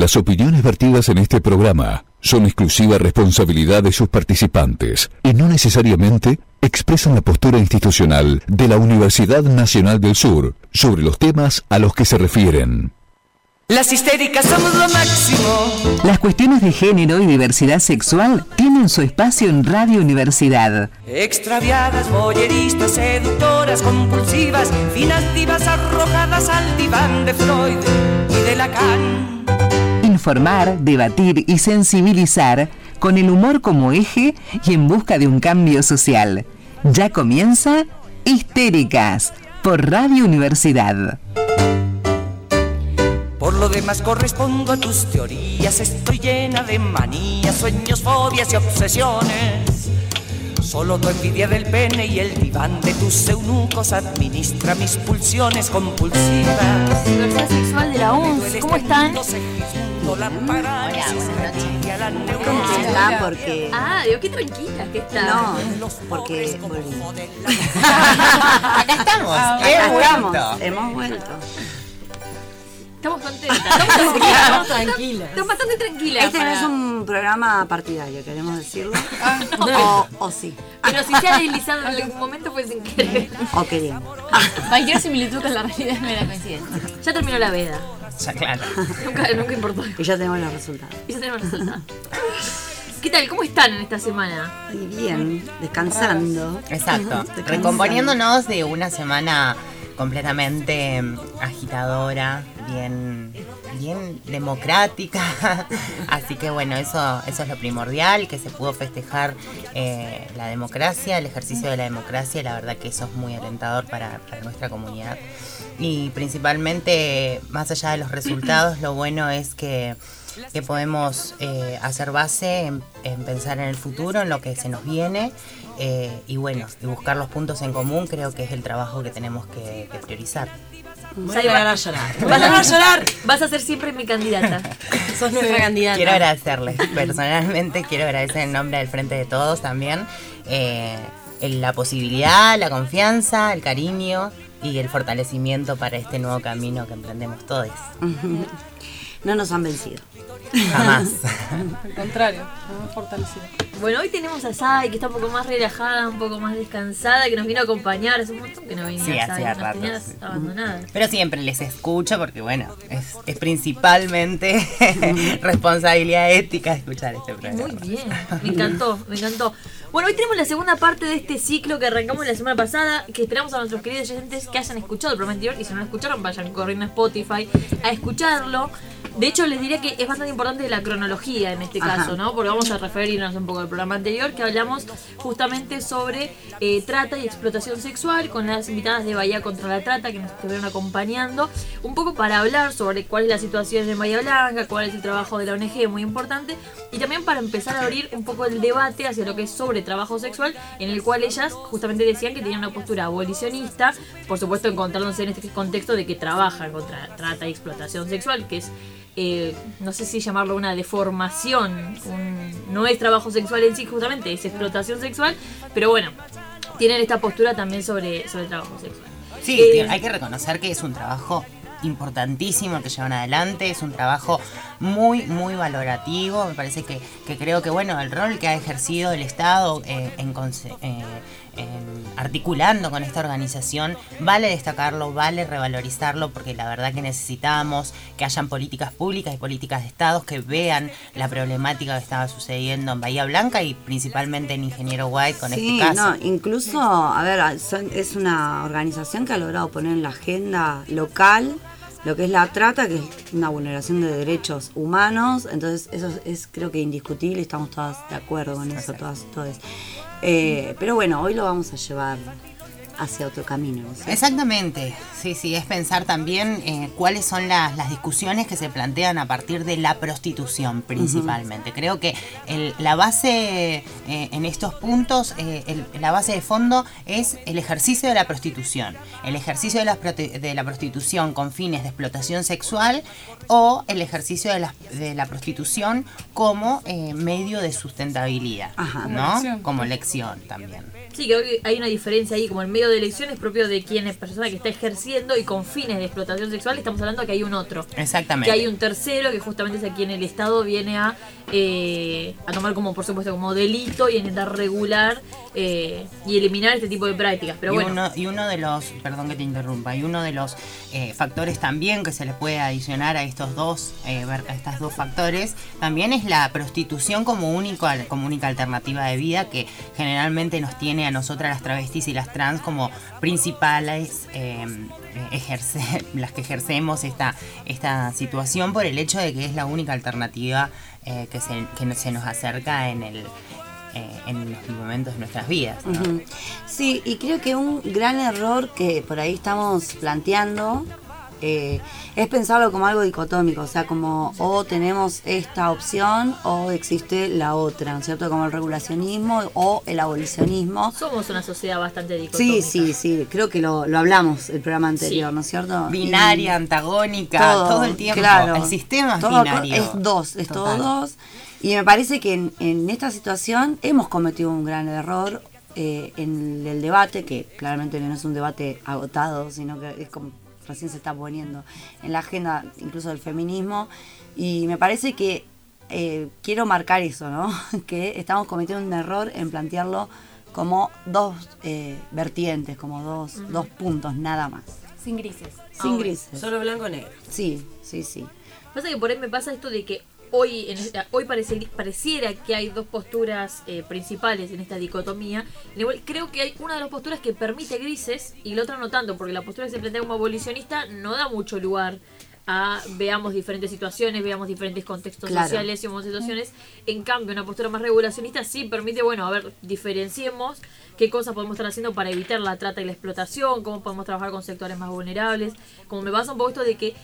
Las opiniones vertidas en este programa son exclusiva responsabilidad de sus participantes y no necesariamente expresan la postura institucional de la Universidad Nacional del Sur sobre los temas a los que se refieren. Las histéricas somos lo máximo. Las cuestiones de género y diversidad sexual tienen su espacio en Radio Universidad. Extraviadas, boyeristas, seductoras, compulsivas, finas divas arrojadas al diván de Freud y de Lacan. Informar, debatir y sensibilizar con el humor como eje y en busca de un cambio social. Ya comienza Histéricas por Radio Universidad. Por lo demás correspondo a tus teorías, estoy llena de manías, sueños, fobias y obsesiones. Solo tu envidia del pene y el diván de tus eunucos administra mis pulsiones compulsivas. Diversidad sexual de la ONS, ¿cómo están? ¿Cómo está? Porque. Ah, digo, qué tranquila que está. No, porque. Acá estamos. Acá hemos estamos, vuelto. hemos vuelto. Estamos contentas, estamos tranquilas. Estamos tranquilas. Estamos bastante tranquilas. Este no es un programa partidario, queremos decirlo. Ah, O, o sí. Pero si se ha deslizado en algún momento fue sin querer. O queremos. Cualquier similitud con la realidad no era coincidencia. Ya terminó la veda. Ya, claro. Nunca, nunca importó. Y ya tenemos los resultados. Y ya tenemos resultados. ¿Qué tal? ¿Cómo están en esta semana? Y bien, descansando. Exacto. Descansando. Recomponiéndonos de una semana completamente agitadora, bien, bien democrática. Así que bueno, eso, eso es lo primordial, que se pudo festejar eh, la democracia, el ejercicio de la democracia, la verdad que eso es muy alentador para nuestra comunidad. Y principalmente, más allá de los resultados, lo bueno es que, que podemos eh, hacer base en, en pensar en el futuro, en lo que se nos viene, eh, y bueno, y buscar los puntos en común, creo que es el trabajo que tenemos que, que priorizar. Voy a llorar. Vas a llorar. Vas a ser siempre mi candidata. Sos nuestra candidata. Quiero agradecerles, personalmente quiero agradecer en nombre del Frente de Todos también eh, la posibilidad, la confianza, el cariño y el fortalecimiento para este nuevo camino que emprendemos todos. No nos han vencido. Jamás. Al contrario, hemos fortalecido. Bueno, hoy tenemos a Sai, que está un poco más relajada, un poco más descansada, que nos vino a acompañar. Hace un montón que no venía Sí, Sai, hacía rato, sí. abandonadas. Pero siempre les escucho porque, bueno, es, es principalmente responsabilidad ética escuchar este programa. Muy bien, me encantó, me encantó. Bueno, hoy tenemos la segunda parte de este ciclo que arrancamos la semana pasada, que esperamos a nuestros queridos oyentes que hayan escuchado el programa anterior y si no lo escucharon vayan corriendo a Spotify a escucharlo. De hecho, les diría que es bastante importante la cronología en este Ajá. caso, ¿no? Porque vamos a referirnos un poco al programa anterior que hablamos justamente sobre eh, trata y explotación sexual con las invitadas de Bahía contra la Trata que nos estuvieron acompañando, un poco para hablar sobre cuál es la situación en Bahía Blanca, cuál es el trabajo de la ONG, muy importante, y también para empezar a abrir un poco el debate hacia lo que es sobre trabajo sexual, en el cual ellas justamente decían que tenían una postura abolicionista, por supuesto encontrándose en este contexto de que trabajan contra trata y explotación sexual, que es eh, no sé si llamarlo una deformación, un- no es trabajo sexual en sí justamente, es explotación sexual, pero bueno, tienen esta postura también sobre, sobre el trabajo sexual. Sí, Eh, hay que reconocer que es un trabajo importantísimo que llevan adelante, es un trabajo muy, muy valorativo, me parece que, que creo que, bueno, el rol que ha ejercido el Estado eh, en, eh, articulando con esta organización, vale destacarlo, vale revalorizarlo, porque la verdad que necesitamos que hayan políticas públicas y políticas de Estados que vean la problemática que estaba sucediendo en Bahía Blanca y principalmente en Ingeniero White con Sí, este caso. no, incluso, a ver, son- es una organización que ha logrado poner en la agenda local lo que es la trata, que es una vulneración de derechos humanos, entonces eso es, es creo que indiscutible, estamos todas de acuerdo con eso, todas, todas. Eh, pero bueno, hoy lo vamos a llevar hacia otro camino. Exactamente, sí, sí, es pensar también eh, cuáles son las, las discusiones que se plantean a partir de la prostitución principalmente. Creo que el- la base eh, en estos puntos, eh, el- la base de fondo es el ejercicio de la prostitución, el ejercicio de la, prote- de la prostitución con fines de explotación sexual o el ejercicio de la, de la prostitución como eh, medio de sustentabilidad, Ajá. ¿no? lección. Como lección también. Sí, creo que hay una diferencia ahí, como el medio de elección, es propio de quien es persona que está ejerciendo y con fines de explotación sexual estamos hablando que hay un otro. Exactamente. Que hay un tercero que justamente es a quien el Estado viene a, eh, a tomar como, por supuesto, como delito y a intentar regular eh, y eliminar este tipo de prácticas. Pero y, bueno, uno, y uno de los, perdón que te interrumpa, y uno de los eh, factores también que se le puede adicionar a estos dos, eh, a estas dos factores, también es la prostitución como único, como única alternativa de vida que generalmente nos tiene a nosotras las travestis y las trans como principales eh, ejerce- las que ejercemos esta, esta situación por el hecho de que es la única alternativa eh, que, se, que se nos acerca en el eh, en los momentos de nuestras vidas. Sí, y creo que un gran error que por ahí estamos planteando eh, es pensarlo como algo dicotómico, o sea, como o tenemos esta opción o existe la otra, ¿no es cierto? Como el regulacionismo o el abolicionismo. somos una sociedad bastante dicotómica. Sí, sí, sí, creo que lo, lo hablamos el programa anterior, Sí. ¿no es cierto? binaria, Y antagónica, todo, el tiempo. claro. el sistema es Todo binario. Es dos, es Total. todo dos. Y me parece que en, en esta situación hemos cometido un gran error eh, en el debate, que claramente no es un debate agotado, sino que es como recién se está poniendo en la agenda incluso del feminismo. Y me parece que eh, quiero marcar eso, ¿no? que estamos cometiendo un error en plantearlo como dos eh, vertientes, como dos, dos puntos, nada más. Sin grises. Sin Ah, grises. Solo blanco o negro. Sí, sí, sí. Pasa que por ahí me pasa esto de que hoy en esta- hoy parece- pareciera que hay dos posturas eh, principales en esta dicotomía. Creo que hay una de las posturas que permite grises y la otra no tanto, porque la postura que se plantea como abolicionista no da mucho lugar a veamos diferentes situaciones, veamos diferentes contextos Claro. sociales y veamos situaciones. En cambio, una postura más regulacionista sí permite, bueno, a ver, diferenciemos qué cosas podemos estar haciendo para evitar la trata y la explotación, cómo podemos trabajar con sectores más vulnerables. Como me pasa un poco esto de que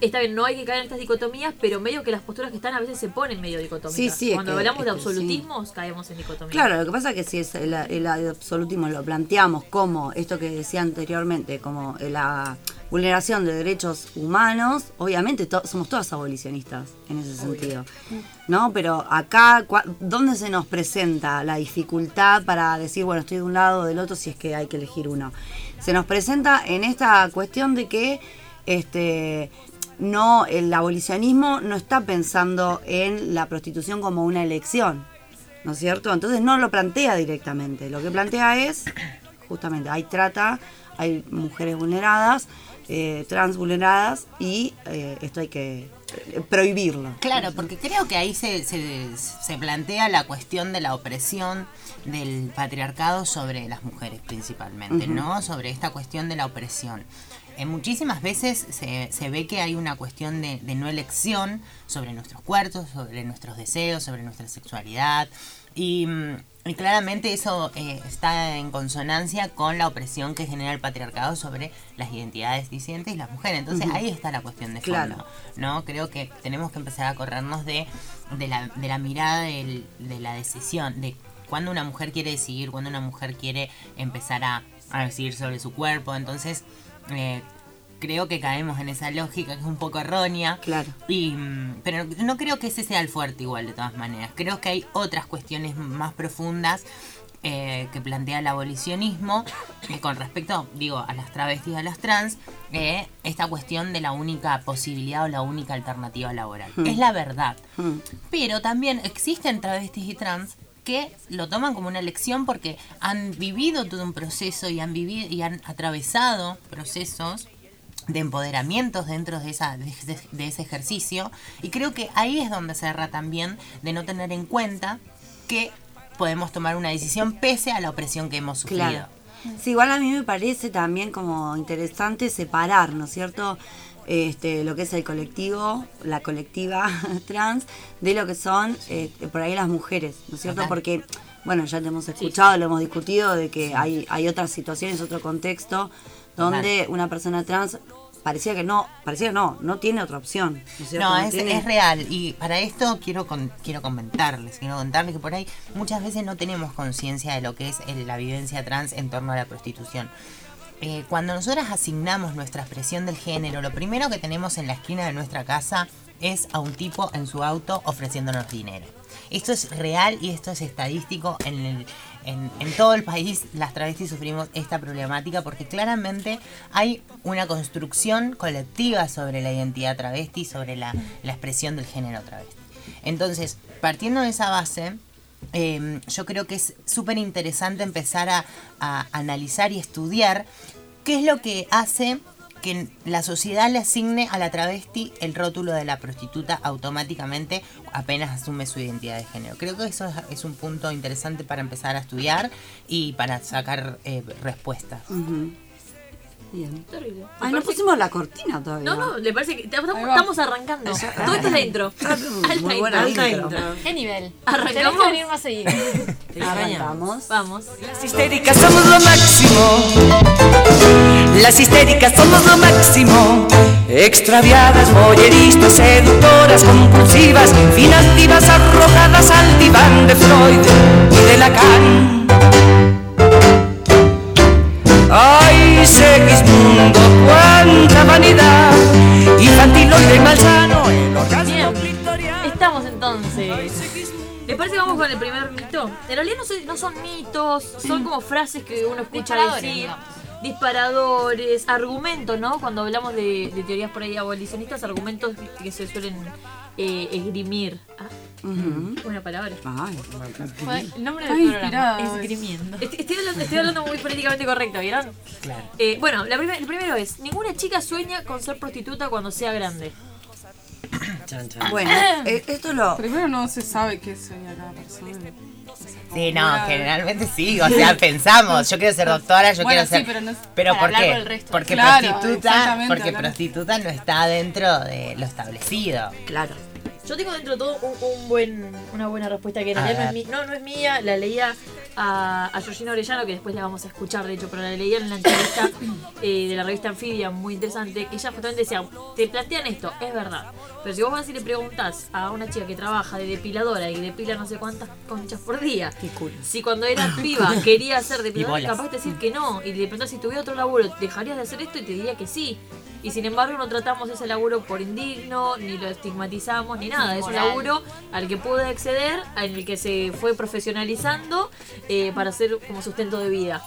está bien, no hay que caer en estas dicotomías, pero medio que las posturas que están a veces se ponen medio dicotómicas. Sí, sí, es Cuando que- hablamos de es que sí. absolutismos, caemos en dicotomías. Claro, lo que pasa es que si es el, el absolutismo lo planteamos como esto que decía anteriormente, como la vulneración de derechos humanos, obviamente to- somos todas abolicionistas en ese sentido. ¿No? Pero acá, ¿dónde se nos presenta la dificultad para decir, bueno, estoy de un lado o del otro si es que hay que elegir uno? Se nos presenta en esta cuestión de que este no el abolicionismo no está pensando en la prostitución como una elección. ¿no es cierto? Entonces no lo plantea directamente. Lo que plantea es, justamente, hay trata, hay mujeres vulneradas, eh, trans vulneradas y eh, esto hay que eh, prohibirlo. Claro, porque creo que ahí se, se, se plantea la cuestión de la opresión del patriarcado sobre las mujeres principalmente. ¿no? Sobre esta cuestión de la opresión. Muchísimas veces se, se ve que hay una cuestión de, de no elección sobre nuestros cuerpos, sobre nuestros deseos, sobre nuestra sexualidad. Y, mm, y claramente eso eh, está en consonancia con la opresión que genera el patriarcado sobre las identidades disidentes y las mujeres. Entonces ahí está la cuestión de fondo. Claro. ¿no? Creo que tenemos que empezar a corrernos de, de, la, de la mirada del- de la decisión, de cuando una mujer quiere decidir, cuando una mujer quiere empezar a, a decidir sobre su cuerpo. Entonces, eh, creo que caemos en esa lógica que es un poco errónea. Claro. Y, mm, pero no creo que ese sea el fuerte igual, de todas maneras. Creo que hay otras cuestiones más profundas eh, que plantea el abolicionismo eh, con respecto, digo, a las travestis, a las trans, eh, esta cuestión de la única posibilidad o la única alternativa laboral. Hmm. Es la verdad. Mm. Pero también existen travestis y trans que lo toman como una elección porque han vivido todo un proceso y han vivido y han atravesado procesos de empoderamientos dentro de, esa, de ese ejercicio. Y creo que ahí es donde se erra también de no tener en cuenta que podemos tomar una decisión pese a la opresión que hemos sufrido. Claro. Sí, igual a mí me parece también como interesante separar, ¿no es cierto? Este, lo que es el colectivo, la colectiva trans, de lo que son eh, por ahí las mujeres, ¿no es cierto? Porque, bueno, ya te hemos escuchado, lo hemos discutido, de que hay, hay otras situaciones, otro contexto, donde una persona trans parecía que no, parecía que no, no tiene otra opción, ¿no es cierto? No, es, tiene- es real. Y para esto quiero con- quiero comentarles, quiero contarles que por ahí muchas veces no tenemos conciencia de lo que es el- la vivencia trans en torno a la prostitución. Eh, cuando nosotras asignamos nuestra expresión del género, lo primero que tenemos en la esquina de nuestra casa es a un tipo en su auto ofreciéndonos dinero. Esto es real y esto es estadístico en todo el país las travestis sufrimos esta problemática porque claramente hay una construcción colectiva sobre la identidad travesti, sobre la expresión del género travesti. Entonces, partiendo de esa base, eh, yo creo que es súper interesante empezar a, analizar y estudiar qué es lo que hace que la sociedad le asigne a la travesti el rótulo de la prostituta automáticamente apenas asume su identidad de género. Creo que eso es, un punto interesante para empezar a estudiar y para sacar eh, respuestas. Bien. Terrible. Ay, no pusimos la cortina todavía. No, no, le parece que estamos, estamos arrancando. Todo esto es la intro. Alta Muy buena intro. intro. ¿Qué nivel? Arrancamos. Venir más seguido. Arrancamos. Vamos. Las histéricas somos lo máximo. Las histéricas somos lo máximo. Extraviadas, boyeristas, seductoras, compulsivas, finas divas arrojadas al diván de Freud y de Lacan. Ay, Segismundo, cuánta vanidad, infantiloide y malsano, el orgasmo clitoriano. Estamos entonces. ¿Les parece que vamos con el primer mito? En realidad no, son mitos, son como frases que uno escucha decir. Disparadores, argumentos, ¿no? Cuando hablamos de, de teorías por ahí abolicionistas, argumentos que se suelen eh, esgrimir. Buena palabra. Ay, el nombre Ay, del programa. inspirada. Esgrimiendo. Estoy, estoy hablando, estoy hablando muy políticamente correcto, ¿vieron? Claro. Eh, bueno, la el primero es, ninguna chica sueña con ser prostituta cuando sea grande. bueno, eh, esto lo. Primero no se sabe qué sueña cada persona. Sí, no, generalmente sí, o sea, pensamos, yo quiero ser doctora, yo Bueno, quiero ser... sí, pero no es- pero ¿por qué? Porque Claro, prostituta, porque prostituta no está dentro de lo establecido. Claro. Yo tengo dentro de todo un, un buen, una buena respuesta que en A realidad no es, mi- no, no es mía, la leía a, a Georgina Orellano, que después la vamos a escuchar de hecho, pero la leía en la entrevista eh, de la revista Anfibia, muy interesante, que ella justamente decía, te plantean esto, es verdad, pero si vos vas y le preguntás a una chica que trabaja de depiladora y depila no sé cuántas conchas por día, Qué culo. si cuando era piba quería ser depiladora, capaz de decir que no, y le preguntás si tuviera otro laburo, ¿dejarías de hacer esto? Y te diría que sí. Y sin embargo no tratamos ese laburo por indigno, ni lo estigmatizamos, ni nada. Es un laburo al que pude acceder, en el que se fue profesionalizando eh, para hacer como sustento de vida.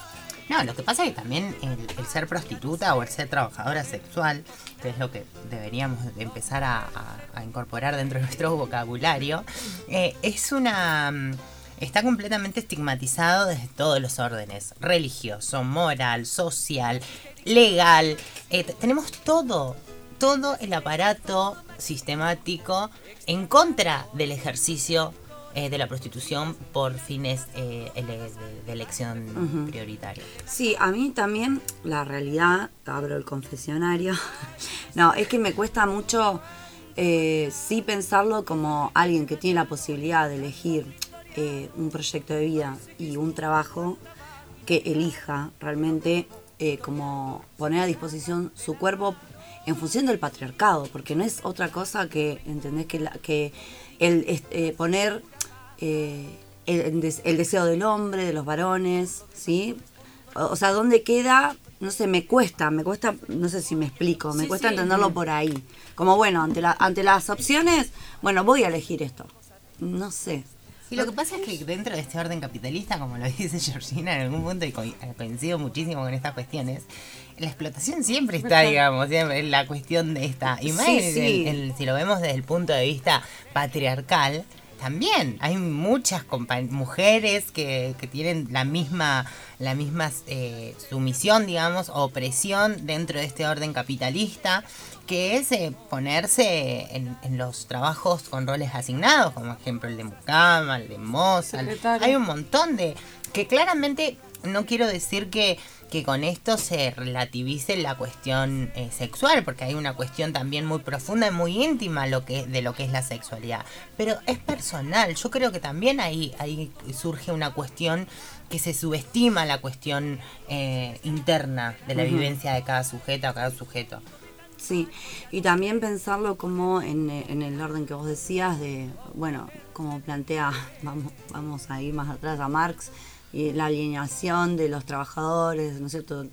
No, lo que pasa es que también el, el ser prostituta o el ser trabajadora sexual, que es lo que deberíamos empezar a, a- a incorporar dentro de nuestro vocabulario, eh, es una... mm, Está completamente estigmatizado desde todos los órdenes, religioso, moral, social, legal. Eh, tenemos todo, todo el aparato sistemático en contra del ejercicio eh, de la prostitución por fines eh, ele- de, elección prioritaria. Sí, a mí también la realidad, abro el confesionario, no, es que me cuesta mucho eh, sí pensarlo como alguien que tiene la posibilidad de elegir un proyecto de vida y un trabajo que elija realmente como poner a disposición su cuerpo en función del patriarcado, porque no es otra cosa que, ¿entendés? Que, la- que el eh, poner eh, el, el des- el deseo del hombre, de los varones, ¿sí? O, o sea, ¿dónde queda? No sé, me cuesta, me cuesta, no sé si me explico, me Sí, cuesta sí. entenderlo por ahí. Como bueno, ante, la, ante las opciones, bueno, voy a elegir esto. No sé. Y lo que pasa es que dentro de este orden capitalista, como lo dice Georgina en algún punto, y co- coincido muchísimo con estas cuestiones, la explotación siempre está, digamos, siempre en la cuestión de esta. Y más Sí, en- sí. en- en- si lo vemos desde el punto de vista patriarcal, también hay muchas mujeres que, que tienen la misma, la misma eh, sumisión, digamos, opresión dentro de este orden capitalista, que es eh, ponerse en, en los trabajos con roles asignados, como ejemplo el de mucama, el de moza. Secretaria. Hay un montón de... que claramente no quiero decir que, que con esto se relativice la cuestión eh, sexual, porque hay una cuestión también muy profunda y muy íntima lo que, de lo que es la sexualidad. Pero es personal. Yo creo que también ahí, ahí surge una cuestión que se subestima la cuestión eh, interna de la vivencia de cada sujeto o cada sujeto. Sí, y también pensarlo como en, eh, en el orden que vos decías de, bueno, como plantea, vamos, vamos a ir más atrás a Marx, y la alineación de los trabajadores, ¿no es cierto?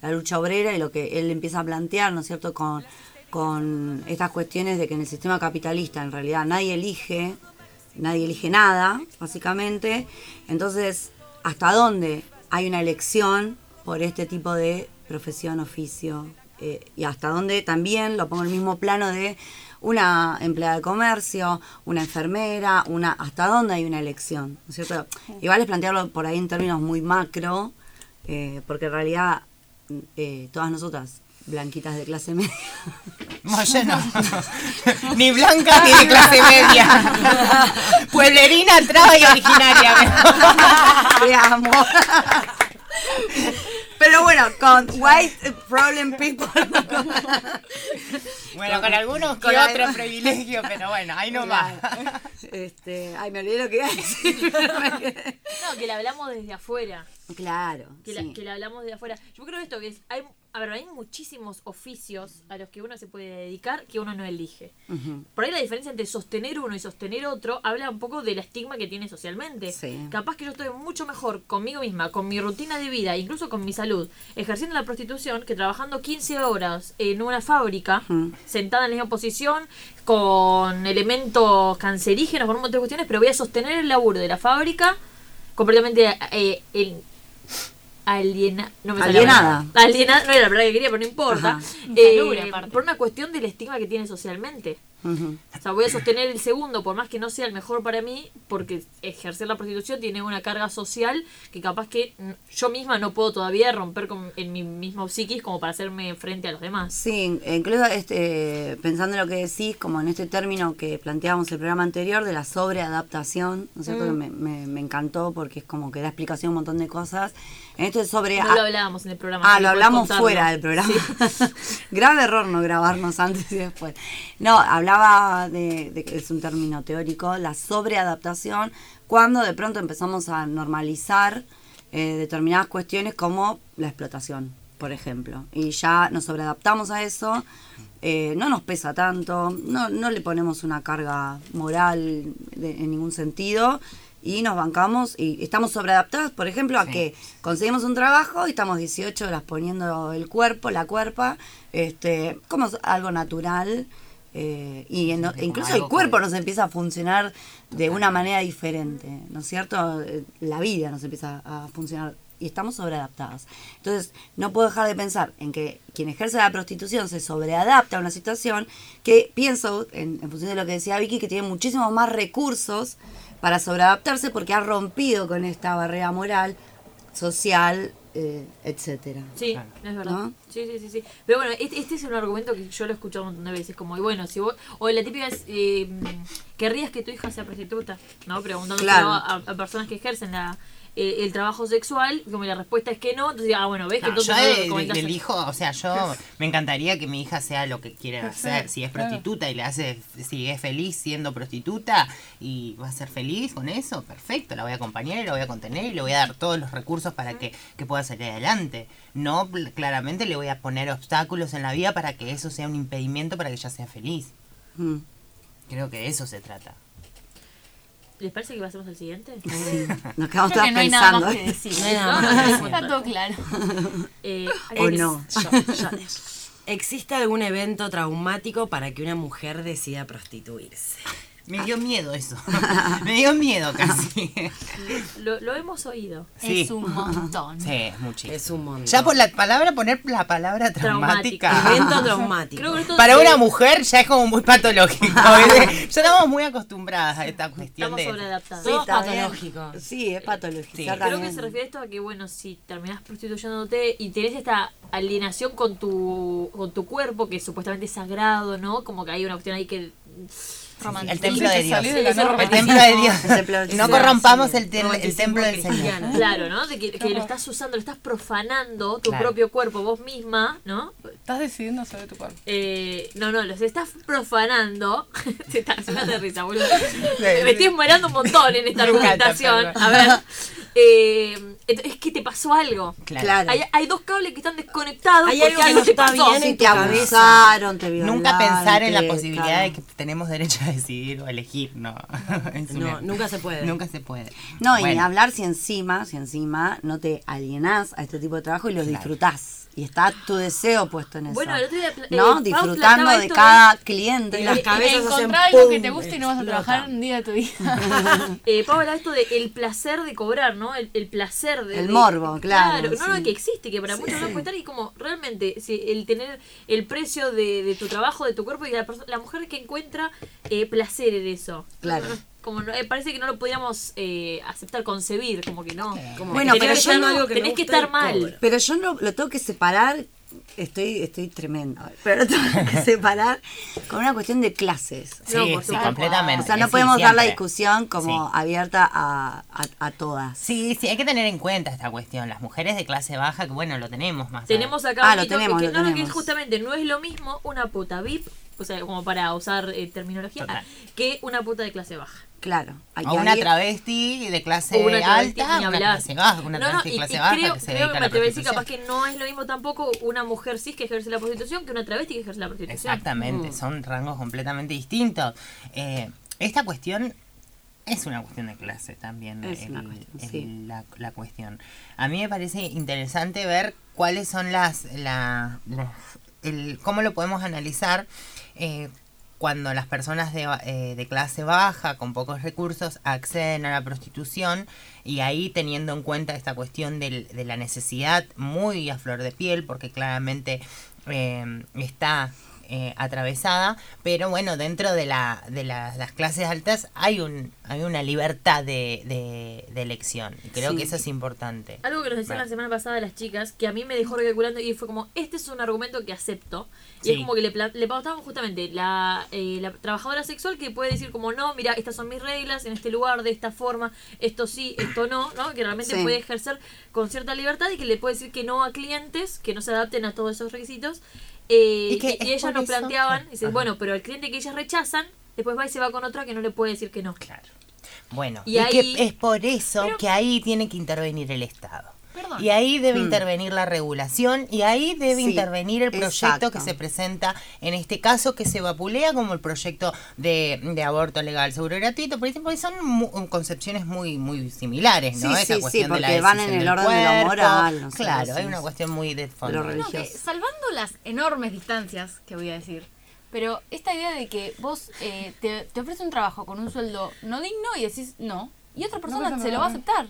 La lucha obrera y lo que él empieza a plantear, ¿no es cierto? Con, con estas cuestiones de que en el sistema capitalista en realidad nadie elige nadie elige nada, básicamente. Entonces, ¿hasta dónde hay una elección por este tipo de profesión, oficio? Eh, y hasta dónde también lo pongo en el mismo plano de una empleada de comercio, una enfermera, una hasta dónde hay una elección, ¿no es cierto? Igual es plantearlo por ahí en términos muy macro, eh, porque en realidad eh, todas nosotras blanquitas de clase media. No, yo no. ni blanca ni de clase media. Pueblerina, traba y originaria. Te amo. Pero bueno, con white problem people. bueno, con algunos con que algo- otro privilegio, pero bueno, ahí no va. Este, ay, me olvidé lo que iba a decir. No, que le hablamos desde afuera. claro. Que, sí. la, que hablamos desde afuera. Yo creo esto que es. Hay, a ver, hay muchísimos oficios a los que uno se puede dedicar que uno no elige. Por ahí la diferencia entre sostener uno y sostener otro habla un poco del estigma que tiene socialmente. Sí. Capaz que yo estoy mucho mejor conmigo misma, con mi rutina de vida, incluso con mi salud, ejerciendo la prostitución que trabajando 15 horas en una fábrica, sentada en la misma posición, con elementos cancerígenos, con un montón de cuestiones, pero voy a sostener el laburo de la fábrica completamente eh, en- aliena, no me Alienada. Alienada, no era la palabra que quería, pero no importa. Eh, por una cuestión del estigma que tiene socialmente. Ujú. O sea, voy a sostener el segundo, por más que no sea el mejor para mí, porque ejercer la prostitución tiene una carga social que capaz que yo misma no puedo todavía romper con, en mi mismo psiquis como para hacerme frente a los demás. Sí, incluso este, pensando en lo que decís, como en este término que planteábamos el programa anterior de la sobreadaptación, ¿no es cierto? Mm. Que me, me- me encantó porque es como que da explicación a un montón de cosas. En esto de sobre... No lo hablábamos en el programa. Ah, lo hablamos contarlo. fuera del programa. Sí. Grave error no grabarnos antes y después. No, hablaba de, es un término teórico, la sobreadaptación, cuando de pronto empezamos a normalizar eh, determinadas cuestiones como la explotación, por ejemplo. Y ya nos sobreadaptamos a eso, eh, no nos pesa tanto, no, no le ponemos una carga moral de- en ningún sentido y nos bancamos y estamos sobreadaptados, por ejemplo, a Sí. que conseguimos un trabajo y estamos 18 horas poniendo el cuerpo, la cuerpa, este, como algo natural. eh, y en- incluso el cuerpo nos empieza a funcionar de una manera diferente, ¿no es cierto? Eh, La vida nos empieza a funcionar y estamos sobreadaptados. Entonces, no puedo dejar de pensar en que quien ejerce la prostitución se sobreadapta a una situación que pienso, en, en función de lo que decía Vicky, que tiene muchísimos más recursos para sobreadaptarse porque ha rompido con esta barrera moral, social, eh, etcétera. Sí, Claro. es verdad. ¿No? Sí, sí, sí, sí. Pero bueno, este, este es un argumento que yo lo he escuchado un montón de veces, como, y bueno, si vos, o la típica es, eh, ¿querrías que tu hija sea prostituta? ¿No? Preguntándoselo Claro. a, a personas que ejercen la, eh, el trabajo sexual, como la respuesta es que no, entonces, ah, bueno, ves que No, yo entonces no lo el, comentaste. el hijo, o sea, yo me encantaría que mi hija sea lo que quiere hacer. Si es prostituta y le hace, si es feliz siendo prostituta y va a ser feliz con eso, perfecto, la voy a acompañar y la voy a contener y le voy a dar todos los recursos para que, que pueda salir adelante. No, claramente le voy a poner obstáculos en la vida para que eso sea un impedimento para que ella sea feliz. Mm. Creo que de eso se trata. ¿Les parece que pasemos al siguiente? Nos quedamos todas que no hay nada pensando. más que decir. No hay nada No, más que no, decir. Está todo claro. Eh, ¿O eh, no? ¿Existe algún evento traumático para que una mujer decida prostituirse? Me dio miedo eso. me dio miedo casi. Lo, lo hemos oído. Sí. Es un montón. Sí, es muchísimo. Es un montón. Ya por la palabra, poner la palabra Traumática. traumática. Evento traumático. Creo que esto- Para una mujer ya es como muy patológico. ya estamos muy acostumbradas a esta cuestión Estamos de... sobreadaptados. Sí, Sí, está patológico. Sí, es patológico. Sí. Creo que se refiere a esto a que, bueno, si terminás prostituyéndote y tenés esta alienación con tu, con tu cuerpo, que supuestamente es sagrado, ¿no? Como que hay una cuestión ahí que... El templo de Dios. El templo de Dios. No corrompamos el, el templo del Señor. Claro, ¿no? De que, que lo estás usando, lo estás profanando, tu Claro. propio cuerpo, vos misma, ¿no? Estás decidiendo sobre tu cuerpo. Eh, no, no, los estás profanando. Se está haciendo de risa, boludo. Me estoy esmerando un montón en esta argumentación. A ver. Eh, es que te pasó algo. Claro. Hay, hay dos cables que están desconectados Hay algo que algo no te está pasó. bien Si en te tu abusaron, te violaron. Nunca pensar en la posibilidad claro. de que tenemos derecho a decidir o elegir, no. No, nunca se puede. Nunca se puede. No, y hablar si encima, si encima no te alienás a este tipo de trabajo y lo disfrutás. Y está tu deseo puesto en eso. Bueno, el otro día, eh, ¿No? Pau Disfrutando de cada cliente. Y las cabezas hacen Encontrar algo que te guste y no vas a trabajar un día de tu vida. Eh, Pau hablaba esto de el placer de cobrar, ¿no? El, el placer de... El de- morbo, claro, no, no, sí. que existe, que para muchos no puede estar y como realmente si el tener el precio de, de tu trabajo, de tu cuerpo y la, la mujer que encuentra eh, placer en eso. Claro. Como no- eh, parece que no lo podíamos eh, aceptar, concebir, como que no. Como Bueno, que pero tenés yo que no- que me tenés que estar mal. cobro. Pero yo no, lo tengo que separar, estoy, estoy tremenda, pero lo tengo que separar con una cuestión de clases. Sí, No, completamente. O sea, no Sí, podemos dar la discusión como Sí. abierta a, a, a todas. Sí, sí, hay que tener en cuenta esta cuestión. Las mujeres de clase baja, que bueno, lo tenemos más. Tenemos acá Ah, un lo tenemos, que, lo no, no, que tenemos. justamente no es lo mismo una puta VIP, o sea, como para usar eh, terminología, Total. que una puta de clase baja. Claro. hay O una travesti de clase O una travesti, alta, una clase baja, una no, no, travesti y, de clase y baja creo, que se creo dedica que a me la atrevo a decir prostitución. capaz que no es lo mismo tampoco una mujer cis que ejerce la prostitución que una travesti que ejerce la prostitución. Exactamente, son rangos completamente distintos. Eh, esta cuestión es una cuestión de clase también, Es el- una cuestión, el- sí. la, la cuestión. A mí me parece interesante ver cuáles son las, la- las- el, cómo lo podemos analizar eh, cuando las personas de, eh, de clase baja, con pocos recursos, acceden a la prostitución y ahí teniendo en cuenta esta cuestión del- de la necesidad muy a flor de piel, porque claramente eh, está eh, atravesada, pero bueno, dentro de, la, de la- las clases altas hay, un, hay una libertad de, de- de elección y creo Sí. que eso es importante. Algo que nos decían la semana pasada las chicas, que a mí me dejó recalculando y fue como, este es un argumento que acepto. Y Sí. es como que le, pla- le pautábamos justamente la, eh, la trabajadora sexual que puede decir como, no, mira, estas son mis reglas, en este lugar, de esta forma, esto sí, esto no, ¿no? Que realmente Sí. puede ejercer con cierta libertad y que le puede decir que no a clientes que no se adapten a todos esos requisitos. Eh, Y que ellas nos planteaban, dice, bueno, pero al cliente que ellas rechazan, después va y se va con otra que no le puede decir que no. Claro. Bueno, Y y, ahí- que es por eso Pero- que ahí tiene que intervenir el Estado. Perdón. Y ahí debe Hmm. intervenir la regulación y ahí debe Sí, intervenir el proyecto exacto. que se presenta en este caso que se vapulea como el proyecto de, de aborto legal seguro y gratuito, por ejemplo, y son mu- concepciones muy muy similares, ¿no? Sí, Esa sí, sí, cuestión de la porque van en el orden de lo moral, no sé, claro, sí, hay una cuestión muy de fondo. ¿no? Que salvando las enormes distancias que voy a decir, pero esta idea de que vos eh, te, te ofrece un trabajo con un sueldo no digno y decís no, y otra persona pues, se lo va a aceptar.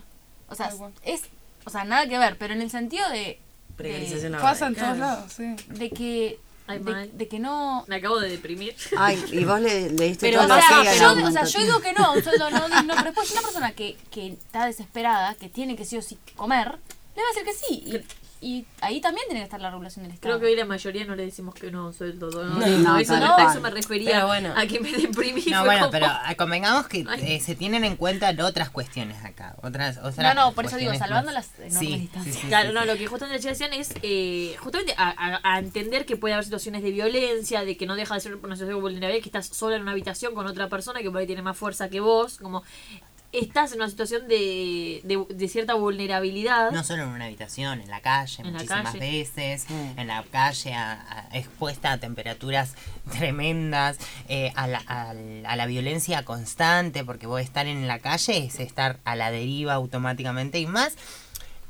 O sea, es, o sea, nada que ver, pero en el sentido de, Precarización de, Pasa en laboral. todos lados, sí. de que Ay, de, mal. de que no Me acabo de deprimir. Ay, y vos le, le diste pero, o todo lo sea, yo, o sea, yo digo que no, un sueldo no digno, pero después una persona que, que está desesperada, que tiene que sí o sí comer, le va a decir que sí. Y, y ahí también tiene que estar la regulación del Estado. Creo que hoy la mayoría no le decimos que no sueldo. No, no, No, no, eso, no, eso me refería bueno. a que me deprimí. No, bueno, como- pero ah, convengamos que eh, se tienen en cuenta otras cuestiones acá. Otras, otras No, no, por eso digo, salvando más- las enormes Sí, distancias. sí, sí, Claro, sí, no, sí. lo que justamente decían es eh, justamente a, a- a entender que puede haber situaciones de violencia, de que no deja de ser una situación de vulnerabilidad, que estás sola en una habitación con otra persona que por ahí tiene más fuerza que vos, como estás en una situación de, de, de cierta vulnerabilidad. No solo en una habitación, en la calle, En la muchísimas calle. veces, Mm. en la calle, a- a- expuesta a temperaturas tremendas, eh, a, la, a la violencia constante, porque vos estar en la calle es estar a la deriva automáticamente y más.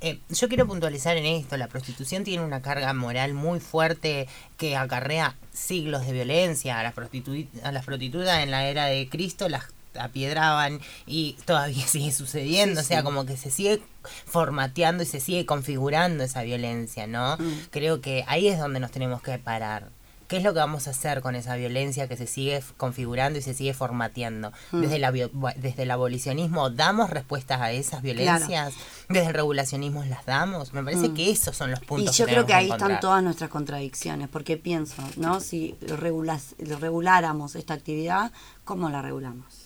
eh, yo quiero puntualizar en esto, la prostitución tiene una carga moral muy fuerte que acarrea siglos de violencia. A las, prostitu- a las prostitutas en la era de Cristo las apiedraban y todavía sigue sucediendo, Sí, o sea, sí. como que se sigue formateando y se sigue configurando esa violencia, ¿no? Mm. Creo que ahí es donde nos tenemos que parar. ¿Qué es lo que vamos a hacer con esa violencia que se sigue configurando y se sigue formateando? Mm. Desde, la desde el abolicionismo, ¿damos respuestas a esas violencias? ¿Desde el regulacionismo las damos? Me parece Mm. que esos son los Y puntos yo creo que ahí encontrar. están todas nuestras contradicciones, porque pienso, ¿no? Si regulas- reguláramos esta actividad, ¿cómo la regulamos?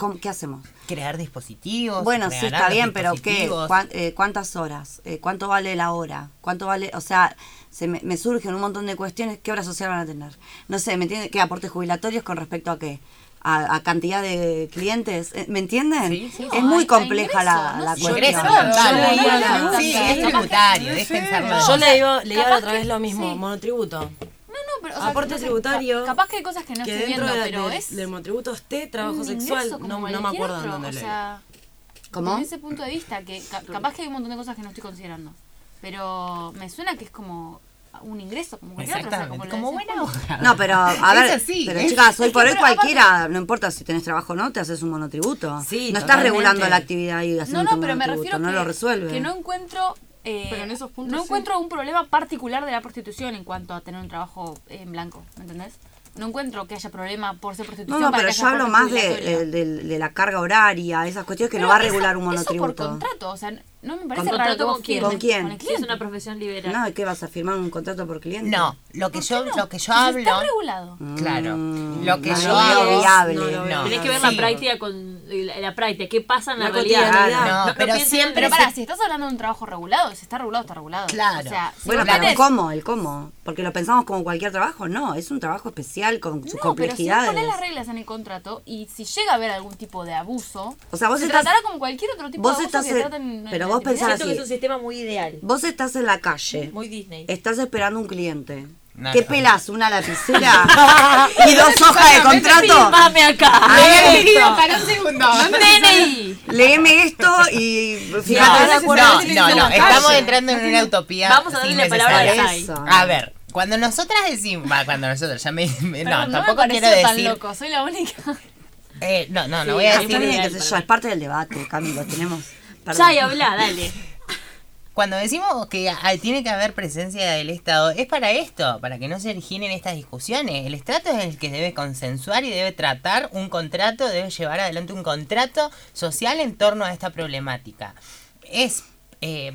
¿Cómo- ¿Qué hacemos? Crear dispositivos. Bueno, sí está bien, pero ¿qué? dispositivos. ¿Cuán- eh, ¿Cuántas horas? Eh, ¿Cuánto vale la hora? ¿Cuánto vale? O sea, se me, me surgen un montón de cuestiones. ¿Qué hora social van a tener? No sé, ¿me entiende? ¿Qué aportes jubilatorios con respecto a qué? a, a cantidad de clientes. Eh, ¿Me entienden? Sí, sí. Es No, muy compleja la, la no cuestión. Ingreso, Yo le digo, Capaz la otra vez lo mismo, sí. monotributo. Pero. o sea, Aporte no sé, tributario. ca- capaz que hay cosas que no que estoy viendo, de- pero de- es. del monotributo esté trabajo sexual. No, no me acuerdo otro, dónde O sea, ¿Cómo? desde ese punto de vista, que ca- capaz que hay un montón de cosas que no estoy considerando. Pero me suena que es como un ingreso, como cualquier otro. o sea, como, como buena hora. No, pero a ver, Es así, pero chicas, hoy es por hoy cualquiera, no importa si tenés trabajo o no, te haces un monotributo. Sí, no estás regulando la actividad y haciendo No, no, un pero me monotributo, refiero no que, lo resuelve. que no encuentro eh, Pero en esos puntos no sí. encuentro un problema particular de la prostitución en cuanto a tener un trabajo en blanco, ¿me entendés? No encuentro que haya problema por ser No, prostitución. no, para pero yo hablo más de, de- de- de la carga horaria, esas cuestiones que Pero no va a eso- regular un Eso monotributo. por contrato, o sea, no me parece ¿Con raro contrato vos con quién? ¿Con quién? Con el Sí, es cliente. una profesión liberal. No, ¿qué vas a firmar un contrato por cliente? No, lo que yo, no? lo que yo Si hablo. Está regulado. Claro. Mm, Lo que no yo lo veo hago. viable. no. Tenés que ver Sí. la práctica con la, la práctica, qué pasa en la, La realidad. No, pero siempre Pero pará, si estás hablando de un trabajo regulado, si está regulado, está regulado. Claro. O sea, si Bueno, pero el cómo, el cómo. Porque lo pensamos como cualquier trabajo, no, es un trabajo especial con sus No, pero si complejidades. las reglas en el contrato y si llega a haber algún tipo de abuso, O sea, vos se estás- tratará como cualquier otro tipo de abuso que en- vos pensás Siento que así. es un sistema muy ideal, Vos estás en la calle, muy Disney. estás esperando un cliente. ¿Qué no. pelás? ¿Una lapicera? ¿Y dos hojas de contrato? Firmame acá. Para un segundo. DNI. Léeme esto y No, fíjate. no, no, no, estamos entrando en una utopía. Vamos a darle la palabra a. Eso. A ver, cuando nosotras decimos, cuando nosotros, ya me, me- no, tampoco me quiero pareció tan decir, loco, soy la única. eh, no, no, no Sí, voy a decir, ideal yo, es parte del debate, Camilo, tenemos. Sai, habla, dale. cuando decimos que tiene que haber presencia del Estado, es para esto, para que no se originen estas discusiones. El Estado es el que debe consensuar y debe tratar un contrato, debe llevar adelante un contrato social en torno a esta problemática. Es eh,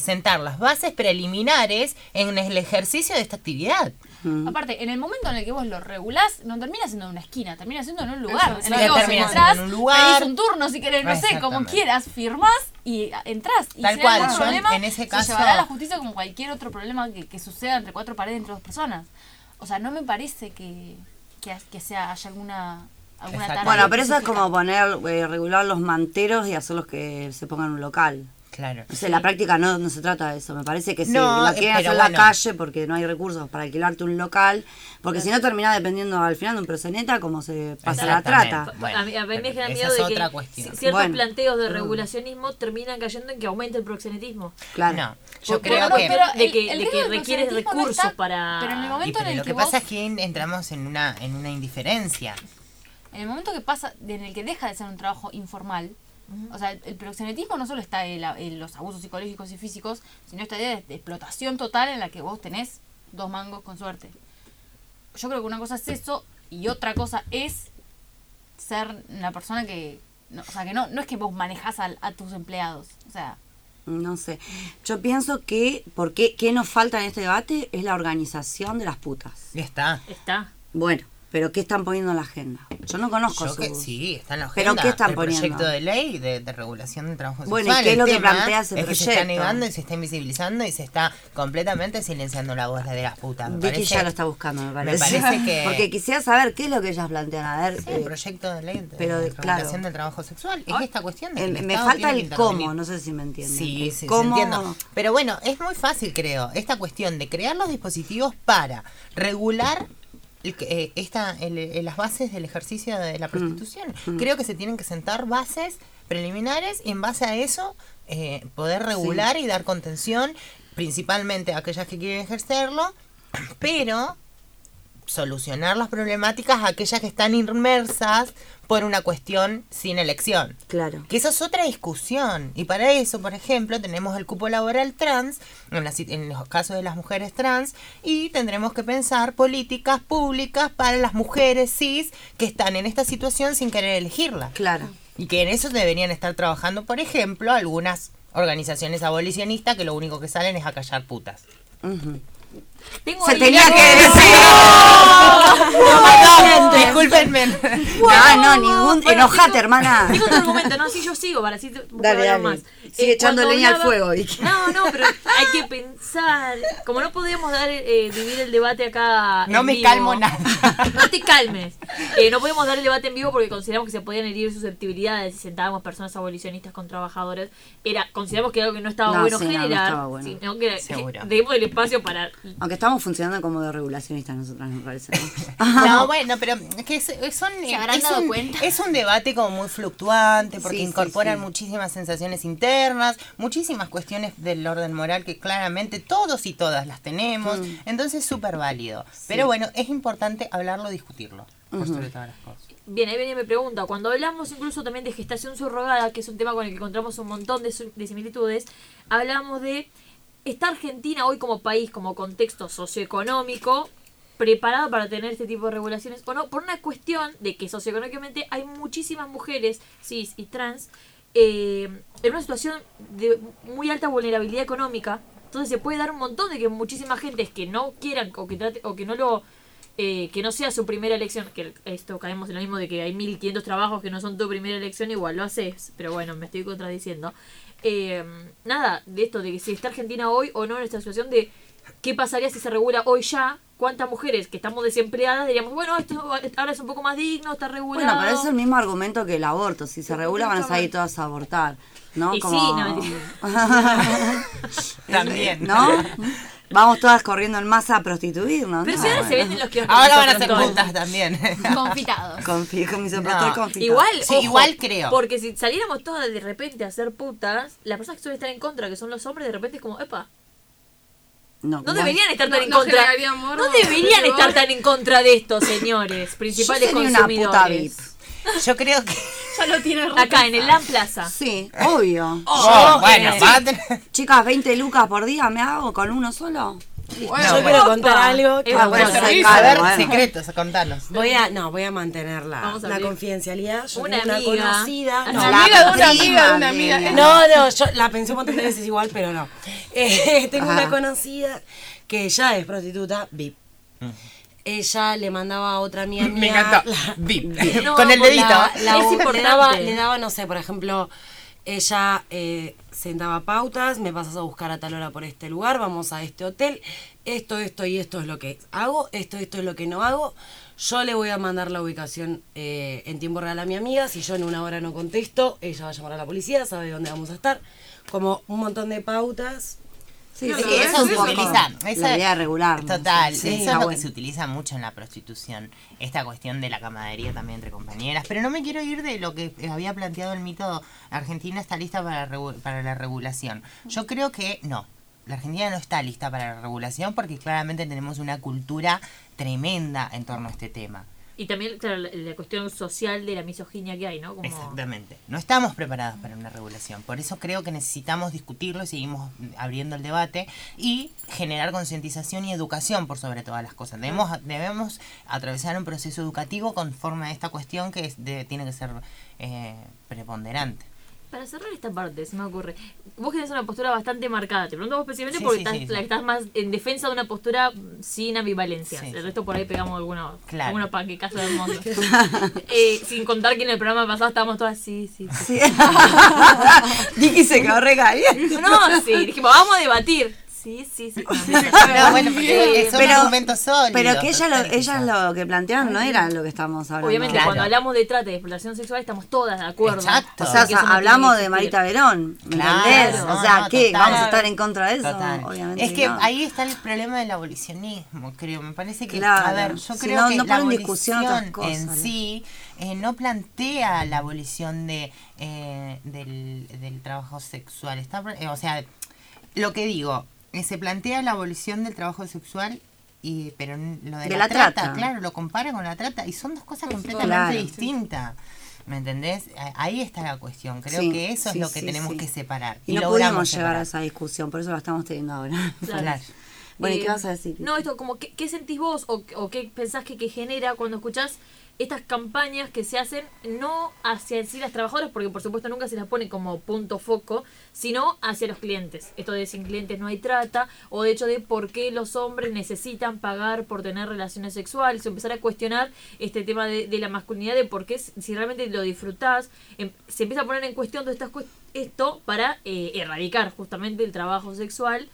sentar las bases preliminares en el ejercicio de esta actividad. Mm. Aparte, en el momento en el que vos lo regulás, no termina siendo en una esquina, termina siendo en un lugar. Eso, en el que vos entrás, en un lugar. pedís un turno si querés, no sé, como quieras, firmás y entrás. Y Tal si cual, problema, en ese se caso- llevará a la justicia como cualquier otro problema que, que suceda entre cuatro paredes entre dos personas. O sea, no me parece que, que, que sea, haya alguna, alguna Exacto. tarea Bueno, pero eso es como poner, eh, regular los manteros y hacerlos que se pongan en un local. Claro. O sea, la práctica no, no se trata de eso. Me parece que si No, la eh, quieren pero hacer en la calle porque no hay recursos para alquilarte un local, porque si no termina dependiendo al final de un proxeneta como se pasa la trata. Bueno, a mí, a mí me genera miedo de otra que cuestión. ciertos Bueno. planteos de regulacionismo terminan cayendo en que aumente el proxenetismo. Claro. No, yo Porque creo no, que... pero- de que- el de que requiere recursos está- para- Pero en el Y momento en pero el lo que, que vos, pasa es que entramos en una, en una indiferencia. en el momento que pasa, en el que deja de ser un trabajo informal, o sea, el proxenetismo no solo está en, la- en los abusos psicológicos y físicos, sino esta idea de, de explotación total en la que vos tenés dos mangos con suerte. Yo creo que una cosa es eso y otra cosa es ser una persona que, no, o sea, que no, no es que vos manejás al- a, tus empleados, o sea, No sé. Yo pienso que, ¿por qué, qué nos falta en este debate? Es la organización de las putas. Ya está. Está. Bueno, pero ¿qué están poniendo en la agenda? Yo no conozco Yo que, sí, está en la ¿Pero agenda. qué están el poniendo? proyecto de ley de, de regulación del trabajo Bueno, ¿y sexual. qué es El lo que plantea ese es que se está proyecto? negando y se está invisibilizando y se está completamente silenciando la voz de las putas. Me Vicky parece- ya lo está buscando, me parece. parece que- Porque quisiera saber qué es lo que ellas plantean. A ver, Sí, eh, el proyecto de ley de, pero, claro. regulación del trabajo sexual. Es esta cuestión de que el me falta el cómo, no sé si me entienden. Sí, El sí, sí, cómo- entiendo. Pero bueno, es muy fácil, creo, esta cuestión de crear los dispositivos para regular el eh, esta, el- eh, las bases del ejercicio de Mm. la prostitución. Creo que se tienen que sentar bases preliminares y en base a eso eh, poder regular y dar contención, principalmente a aquellas que quieren ejercerlo, pero solucionar las problemáticas a aquellas que están inmersas por una cuestión sin elección. Claro. Que eso es otra discusión. Y para eso, por ejemplo, tenemos el cupo laboral trans, en, la si- en los casos de las mujeres trans, y tendremos que pensar políticas públicas para las mujeres cis que están en esta situación sin querer elegirla. Claro. Y que en eso deberían estar trabajando, por ejemplo, algunas organizaciones abolicionistas que lo único que salen es a callar putas. Tengo Se tenía que decir. No, discúlpenme. No, no, ningún. Bueno, Enojate, tengo- hermana. Tengo otro argumento, no, sí, yo sigo, para así Dale, dale. más. Sigue echando cuando leña al fuego, Vicky. No, no, pero hay que pensar. Como no podemos dar, eh, dividir el debate acá. No en me vivo. calmo nada. No te calmes. Eh, no podemos dar el debate en vivo porque consideramos que se podían herir susceptibilidades si sentábamos personas abolicionistas con trabajadores. Era, consideramos que era algo que no estaba No, bueno sí, no, no generar. estaba bueno. sino que, Seguro. que demos el espacio para. Aunque estamos funcionando como de regulacionistas nosotras, me parece. ¿no? No, bueno, pero es que es, es un, ¿Se habrán es dado un- cuenta? es un debate como muy fluctuante porque Sí, incorporan sí. muchísimas sensaciones internas, muchísimas cuestiones del orden moral que claramente todos y todas las tenemos, Mm. entonces es súper válido. Pero bueno, es importante hablarlo, discutirlo, por sobre todas las cosas. Bien, ahí venía mi pregunta. Cuando hablamos incluso también de gestación subrogada, que es un tema con el que encontramos un montón de, de similitudes, hablamos de ¿está Argentina hoy como país, como contexto socioeconómico, preparada para tener este tipo de regulaciones o no? Por una cuestión de que socioeconómicamente hay muchísimas mujeres cis y trans eh, en una situación de muy alta vulnerabilidad económica. Entonces se puede dar un montón de que muchísima gente que no quieran o que, trate- o que no lo eh, que no sea su primera elección, que esto caemos en lo mismo de que hay 1500 trabajos que no son tu primera elección, igual lo haces, pero bueno, me estoy contradiciendo. Eh, nada, de esto, de que si está Argentina hoy o no en esta situación de qué pasaría si se regula hoy ya, cuántas mujeres que estamos desempleadas diríamos, bueno, esto ahora es un poco más digno, está regulado. Bueno, pero es el mismo argumento que el aborto. Si se regula, van a salir todas a abortar. ¿no? Y sí, Como- no, También. ¿No? Vamos todas corriendo en masa a prostituirnos. Pero ¿no? si ahora se venden los kioscos. Ahora van a ser putas también. Confitados. Confi- con mi No. confitado. Igual, Sí, ojo, igual creo. Porque si saliéramos todas de repente a ser putas, las personas que suelen estar en contra, que son los hombres, de repente es como, epa, No, no deberían estar tan No- en contra. No deberían estar tan en contra de esto, señores, Yo principales sería una puta consumidores. VIP. Yo creo que... Ya lo tiene Acá en el LAN Plaza. Sí, obvio. Oh, bueno, eh, a tener- Chicas, 20 lucas por día me hago con uno solo. Bueno, No, Yo bueno. quiero contar algo. que- Ah, bueno, bueno, servicio. A ver, bueno. secretos, contanos. Voy a, no, voy a mantener la, Vamos a la confidencialidad. Yo Una tengo una amiga. conocida. Una No, Una amiga de una amiga de una amiga. amiga. No, no, yo la pensé un montón de veces igual, pero no. Eh, tengo Ajá. una conocida que ella es prostituta VIP. Ella le mandaba a otra amiga Me mía encantó. la-. No, Con el dedito. la- la- Es le importante. daba, le daba, no sé, por ejemplo, ella eh, sentaba pautas, me pasas a buscar a tal hora por este lugar, vamos a este hotel, esto, esto y esto es lo que hago, esto, esto es lo que no hago. Yo le voy a mandar la ubicación eh, en tiempo real a mi amiga, si yo en una hora no contesto, ella va a llamar a la policía, sabe dónde vamos a estar. Como un montón de pautas. Sí, no, que es eso se utiliza. la esa- idea de regular. Total, Sí, eso es lo que se utiliza mucho en la prostitución. Esta cuestión de la camaradería también entre compañeras. Pero no me quiero ir de lo que había planteado el mito: Argentina está lista para la regulación. Yo creo que no. La Argentina no está lista para la regulación porque claramente tenemos una cultura tremenda en torno a este tema. Y también, claro, la, cuestión social de la misoginia que hay, ¿no? Exactamente. No estamos preparados para una regulación. Por eso creo que necesitamos discutirlo y seguimos abriendo el debate y generar concientización y educación por sobre todas las cosas. Debemos, debemos atravesar un proceso educativo conforme a esta cuestión que tiene que ser eh, preponderante. Para cerrar esta parte, se me ocurre. Vos tenés una postura bastante marcada. Te pregunto vos especialmente Sí, porque sí, estás, sí, sí. la- estás más en defensa de una postura sin ambivalencia. Sí, el resto por ahí pegamos algunos Claro. algunos panquecazos del mundo. Eh, sin contar que en el programa pasado estábamos todas así, sí. sí. Vicky se quedó re caliente. No, sí, dijimos, vamos a debatir. Sí, sí, sí. No, bueno, porque Pero- argumentos sólidos. Pero que ella lo, ellas lo que planteaban no era lo que estábamos hablando. Obviamente, Claro. cuando hablamos de trata y de explotación sexual, estamos todas de acuerdo. Exacto. O sea, hablamos de Marita. Verón, ¿me Claro, entendés? no, o sea, no, ¿qué? total. ¿Vamos a estar en contra de eso? Total. Obviamente es que no. ahí está el problema del abolicionismo, creo. Me parece que, Claro. a ver, yo Si creo no- que no la ponen en discusión otras abolición en cosas, ¿no? sí eh, no plantea la abolición de eh, del, del trabajo sexual. Está, eh, o sea, lo que digo, se plantea la abolición del trabajo sexual. Y, pero lo de, De la, la trata, trata. claro, lo compara con la trata y son dos cosas completamente Claro. distintas. ¿Me entendés? Ahí está la cuestión. Creo Sí, que eso sí, es lo que sí, tenemos sí. que separar. Y no logramos pudimos llegar a esa discusión, por eso la estamos teniendo ahora. Claro. Bueno, ¿y Eh, qué vas a decir? No, esto, como, ¿qué, qué sentís vos o, o qué pensás que, que genera cuando escuchás estas campañas que se hacen no hacia sí las trabajadoras, porque por supuesto nunca se las pone como punto foco, sino hacia los clientes. Esto de sin clientes no hay trata, o de hecho de por qué los hombres necesitan pagar por tener relaciones sexuales, o empezar a cuestionar este tema de, de la masculinidad, de por qué si realmente lo disfrutás, em- se empieza a poner en cuestión todo esto para eh, erradicar justamente el trabajo sexual.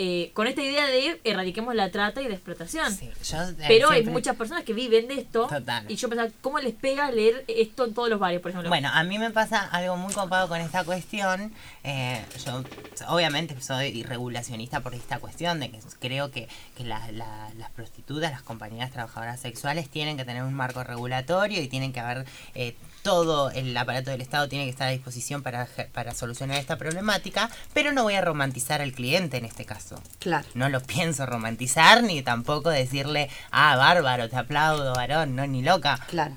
Eh, con esta idea de erradiquemos la trata y la explotación. Sí, yo, eh, Pero hay muchas personas que viven de esto. Total. Y yo pensaba, ¿cómo les pega leer esto en todos los bares, por ejemplo? Bueno, a mí me pasa algo muy copado con esta cuestión. Eh, yo obviamente soy regulacionista por esta cuestión de que creo que, que la- la- las prostitutas, las compañías trabajadoras sexuales tienen que tener un marco regulatorio y tienen que haber eh, todo el aparato del Estado tiene que estar a disposición para, para solucionar esta problemática, pero no voy a romantizar al cliente en este caso. Claro. No lo pienso romantizar ni tampoco decirle, ah, bárbaro, te aplaudo, varón, no, ni loca. Claro.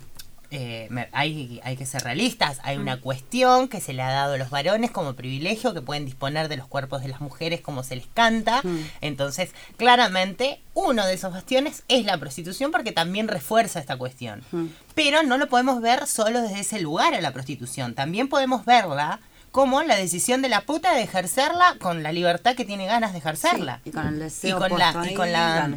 Eh, me- hay, hay que ser realistas. Hay una cuestión que se le ha dado a los varones como privilegio, que pueden disponer de los cuerpos de las mujeres como se les canta. Entonces, claramente, uno de esos bastiones es la prostitución porque también refuerza esta cuestión. Pero no lo podemos ver solo desde ese lugar a la prostitución. También podemos verla como la decisión de la puta de ejercerla con la libertad que tiene ganas de ejercerla. Y con el deseo Y con la- y con la-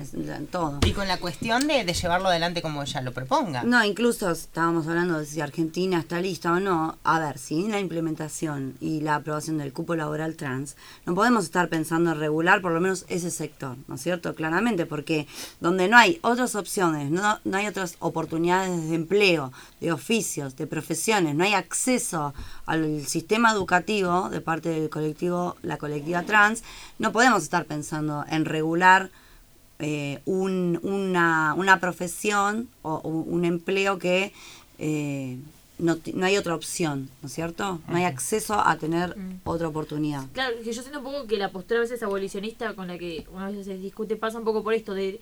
todo. Y con la cuestión de, de llevarlo adelante como ella lo proponga. No, incluso estábamos hablando de si Argentina está lista o no. A ver, sin la implementación y la aprobación del cupo laboral trans, no podemos estar pensando en regular por lo menos ese sector, ¿no es cierto? Claramente, porque donde no hay otras opciones, no, no hay otras oportunidades de empleo, de oficios, de profesiones, no hay acceso al sistema educativo de parte del colectivo, la colectiva trans, no podemos estar pensando en regular eh, un- una, una profesión o, o un empleo que eh, no, no hay otra opción, ¿no es cierto? No hay acceso a tener otra oportunidad. Claro, que yo siento un poco que la postura a veces abolicionista con la que una vez se discute pasa un poco por esto de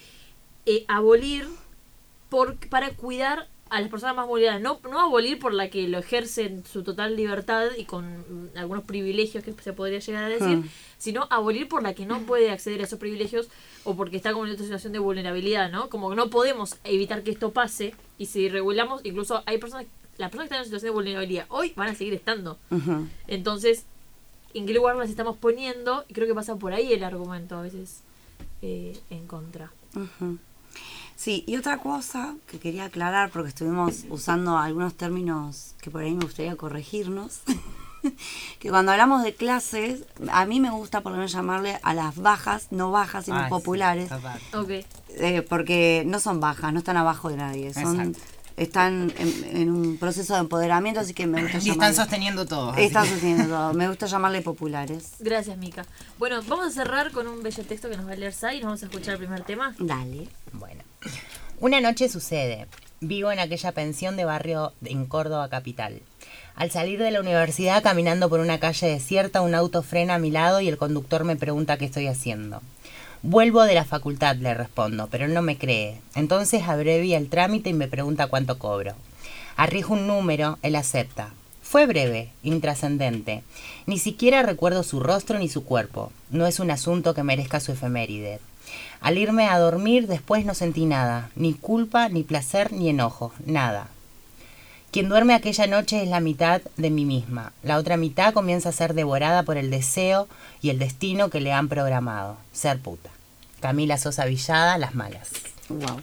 eh, abolir por, para cuidar a las personas más vulnerables. No, no abolir por la que lo ejercen su total libertad y con mm, algunos privilegios que se podría llegar a decir, Hmm. sino abolir por la que no puede acceder a esos privilegios o porque está como en otra situación de vulnerabilidad, ¿no? Como que no podemos evitar que esto pase y si regulamos, incluso hay personas, las personas que están en situación de vulnerabilidad hoy van a seguir estando. Entonces, ¿en qué lugar las estamos poniendo? Y creo que pasa por ahí el argumento a veces eh, en contra. Ujú. Sí, y otra cosa que quería aclarar, porque estuvimos usando algunos términos que por ahí me gustaría corregirnos, que cuando hablamos de clases, a mí me gusta por lo menos llamarle a las bajas, no bajas, sino sí, populares, total. Ok. eh, porque no son bajas, no están abajo de nadie, son Exacto. están en, en un proceso de empoderamiento, así que me gusta Y están llamarle- sosteniendo todo. Están que- sosteniendo todo, me gusta llamarle populares. Gracias, Mica. Bueno, vamos a cerrar con un bello texto que nos va a leer Sai y nos vamos a escuchar el primer tema. Dale. Bueno. Una noche sucede. Vivo en aquella pensión de barrio en Córdoba capital. Al salir de la universidad caminando por una calle desierta, un auto frena a mi lado y el conductor me pregunta qué estoy haciendo. Vuelvo de la facultad, le respondo, pero él no me cree. Entonces abrevia el trámite y me pregunta cuánto cobro. Arriesgo un número, él acepta. Fue breve, intrascendente. Ni siquiera recuerdo su rostro ni su cuerpo. No es un asunto que merezca su efeméride. Al irme a dormir después no sentí nada, ni culpa, ni placer, ni enojo, nada. Quien duerme aquella noche es la mitad de mí misma. La otra mitad comienza a ser devorada por el deseo y el destino que le han programado. Ser puta. Camila Sosa Villada, Las Malas. Wow.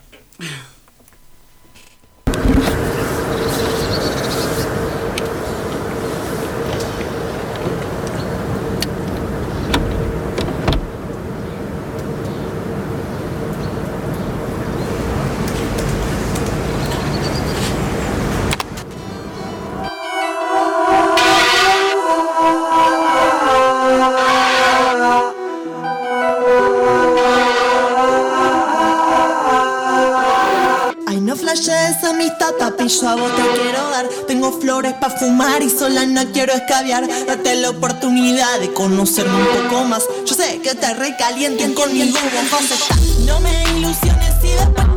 Yo a vos te quiero dar. Tengo flores pa' fumar y sola no quiero escabiar. Date la oportunidad de conocerme un poco más. Yo sé que te recalienten conmigo, vos. No me ilusiones si después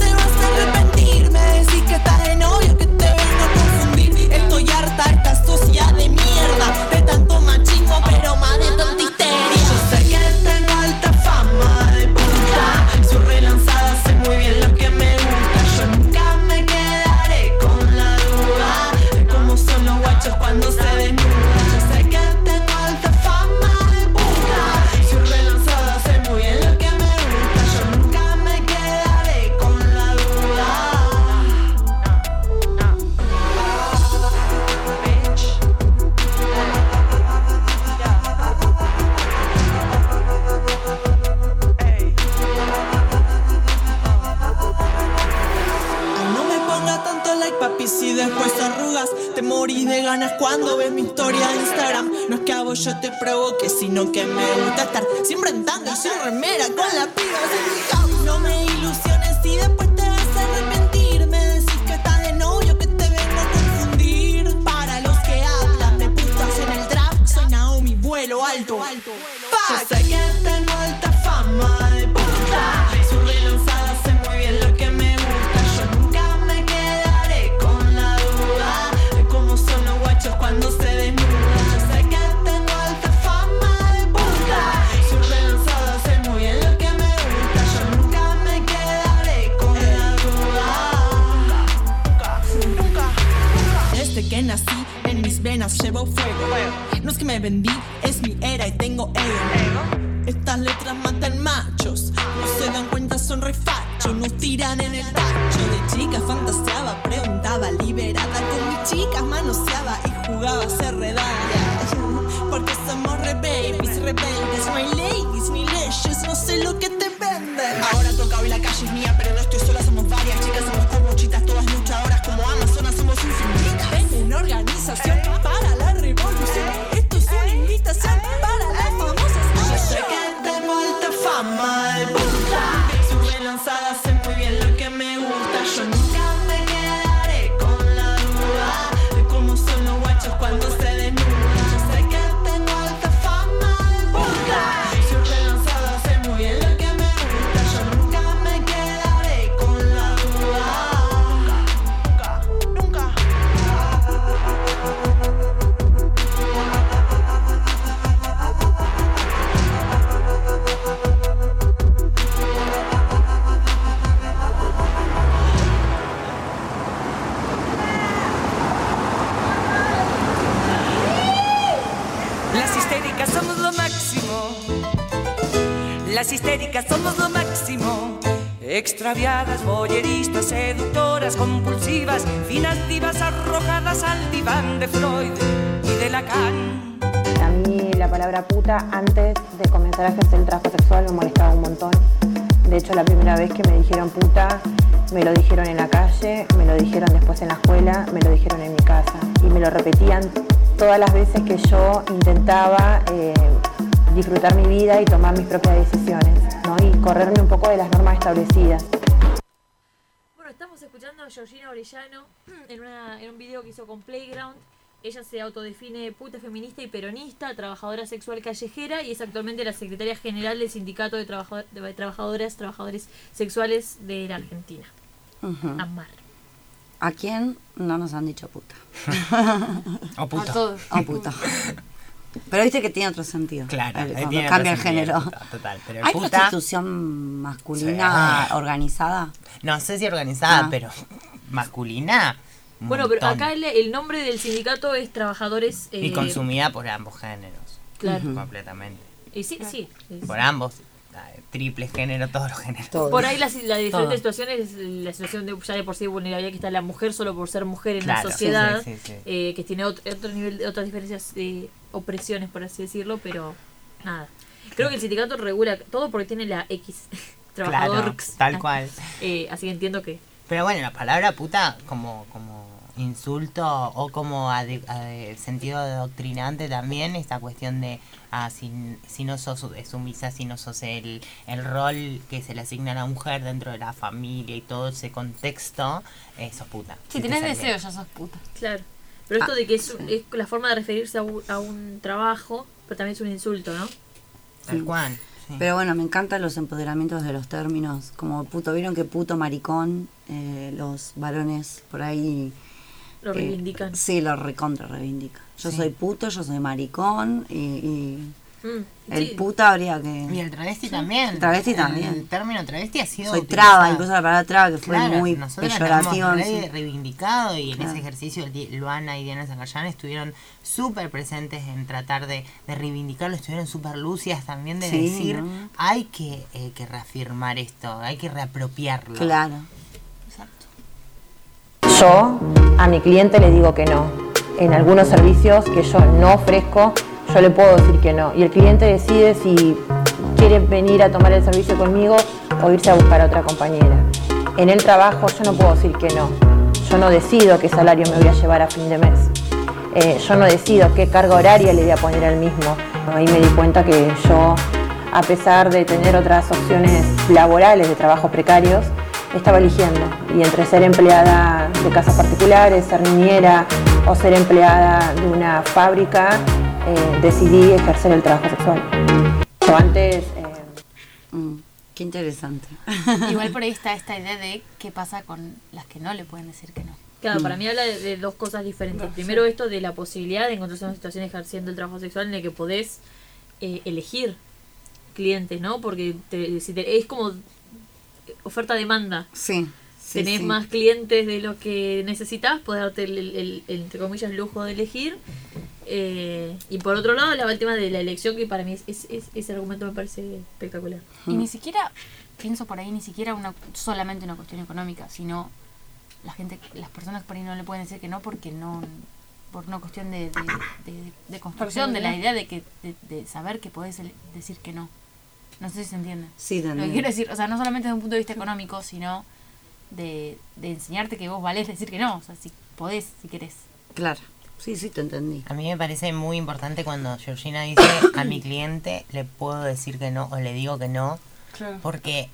No y tomar mis propias decisiones, ¿no? Y correrme un poco de las normas establecidas. Bueno, estamos escuchando a Georgina Orellano en, una, en un video que hizo con Playground. Ella se autodefine puta feminista y peronista, trabajadora sexual callejera y es actualmente la secretaria general del Sindicato de, Trabajo- de Trabajadoras, Trabajadores Sexuales de la Argentina. Amar. ¿A quién no nos han dicho puta? O. A todos. O puto. Pero viste que tiene otro sentido. Claro, El- ahí cuando tiene cambia el género. total, pero el ¿Hay puta- prostitución masculina Sí. organizada? No sé si organizada, Ah. pero masculina. Bueno, pero acá el, el nombre del sindicato es Trabajadores... Y eh, consumida por ambos géneros. Claro. Completamente. Y sí, sí. es- Por ambos. Eh, Triple género, todos los géneros. Por ahí la, la diferente Todo. situación es la situación de ya de por sí vulnerabilidad que está la mujer solo por ser mujer en Claro, la sociedad, sí, sí, sí. eh, que tiene otro, otro nivel, otras diferencias de opresiones, por así decirlo, pero nada. Creo que el sindicato regula todo porque tiene la X trabajador. tal cual. Eh, así que entiendo que Pero bueno, la palabra puta como, como insulto o como ade- ade- sentido adoctrinante también, esta cuestión de ah, si, si no sos su- sumisa, si no sos el, el rol que se le asigna a la mujer dentro de la familia y todo ese contexto, eh, sos puta. Si te tenés sale deseo, ya sos puta. Claro. Pero Ah. esto de que es, un- es la forma de referirse a un, a un trabajo, pero también es un insulto, ¿no? Tal cual. Pero bueno, me encantan los empoderamientos de los términos. Como puto, vieron que puto maricón, eh, los varones por ahí. Lo eh, reivindican. sí, lo recontra reivindican. Yo Sí. soy puto, yo soy maricón y. y Mm, el sí. puta habría que. Y el travesti también. El travesti también. El término travesti ha sido. Soy utilizado. traba, incluso la palabra traba que fue Claro, muy nosotros peyorativo. lo en hemos re- sí. reivindicado y en ese ejercicio Luana y Diana Zangallán estuvieron súper presentes en tratar de, de reivindicarlo, estuvieron súper lúcidas también de Sí, decir ¿no? hay que, eh, que reafirmar esto, hay que reapropiarlo. Claro. Yo a mi cliente le digo que no. En algunos servicios que yo no ofrezco, yo le puedo decir que no. Y el cliente decide si quiere venir a tomar el servicio conmigo o irse a buscar a otra compañera. En el trabajo yo no puedo decir que no. Yo no decido qué salario me voy a llevar a fin de mes. eh, yo no decido qué carga horaria le voy a poner al mismo. Ahí me di cuenta que yo, a pesar de tener otras opciones laborales de trabajos precarios, estaba eligiendo. Y entre ser empleada de casas particulares, ser niñera o ser empleada de una fábrica, eh, decidí ejercer el trabajo sexual. Yo antes... eh, Mm, qué interesante. Igual por ahí está esta idea de qué pasa con las que no le pueden decir que no. Claro, para Mm. mí habla de, de dos cosas diferentes. Primero esto de la posibilidad de encontrarse en una situación ejerciendo el trabajo sexual en el que podés eh, elegir clientes, ¿no? Porque te- si te- es como oferta-demanda. Sí. Sí, Tenés sí. más clientes de lo que necesitas, podés darte el, el- el- el, entre comillas, lujo de elegir. Eh, y por otro lado, la- el tema de la elección, que para mí es, es- es- ese argumento me parece espectacular. Y ni siquiera, pienso por ahí, ni siquiera una solamente una cuestión económica, sino la gente, las personas por ahí no le pueden decir que no porque no, por una cuestión de, de, de- de construcción, de la idea de que de, de saber que podés decir que no. No sé si se entiende. Sí, te Lo que quiero decir, o sea, no solamente desde un punto de vista económico, sino de, de enseñarte que vos valés decir que no, o sea, si podés, si querés. Claro. Sí, sí, te entendí. A mí me parece muy importante cuando Georgina dice a mi cliente le puedo decir que no o le digo que no, porque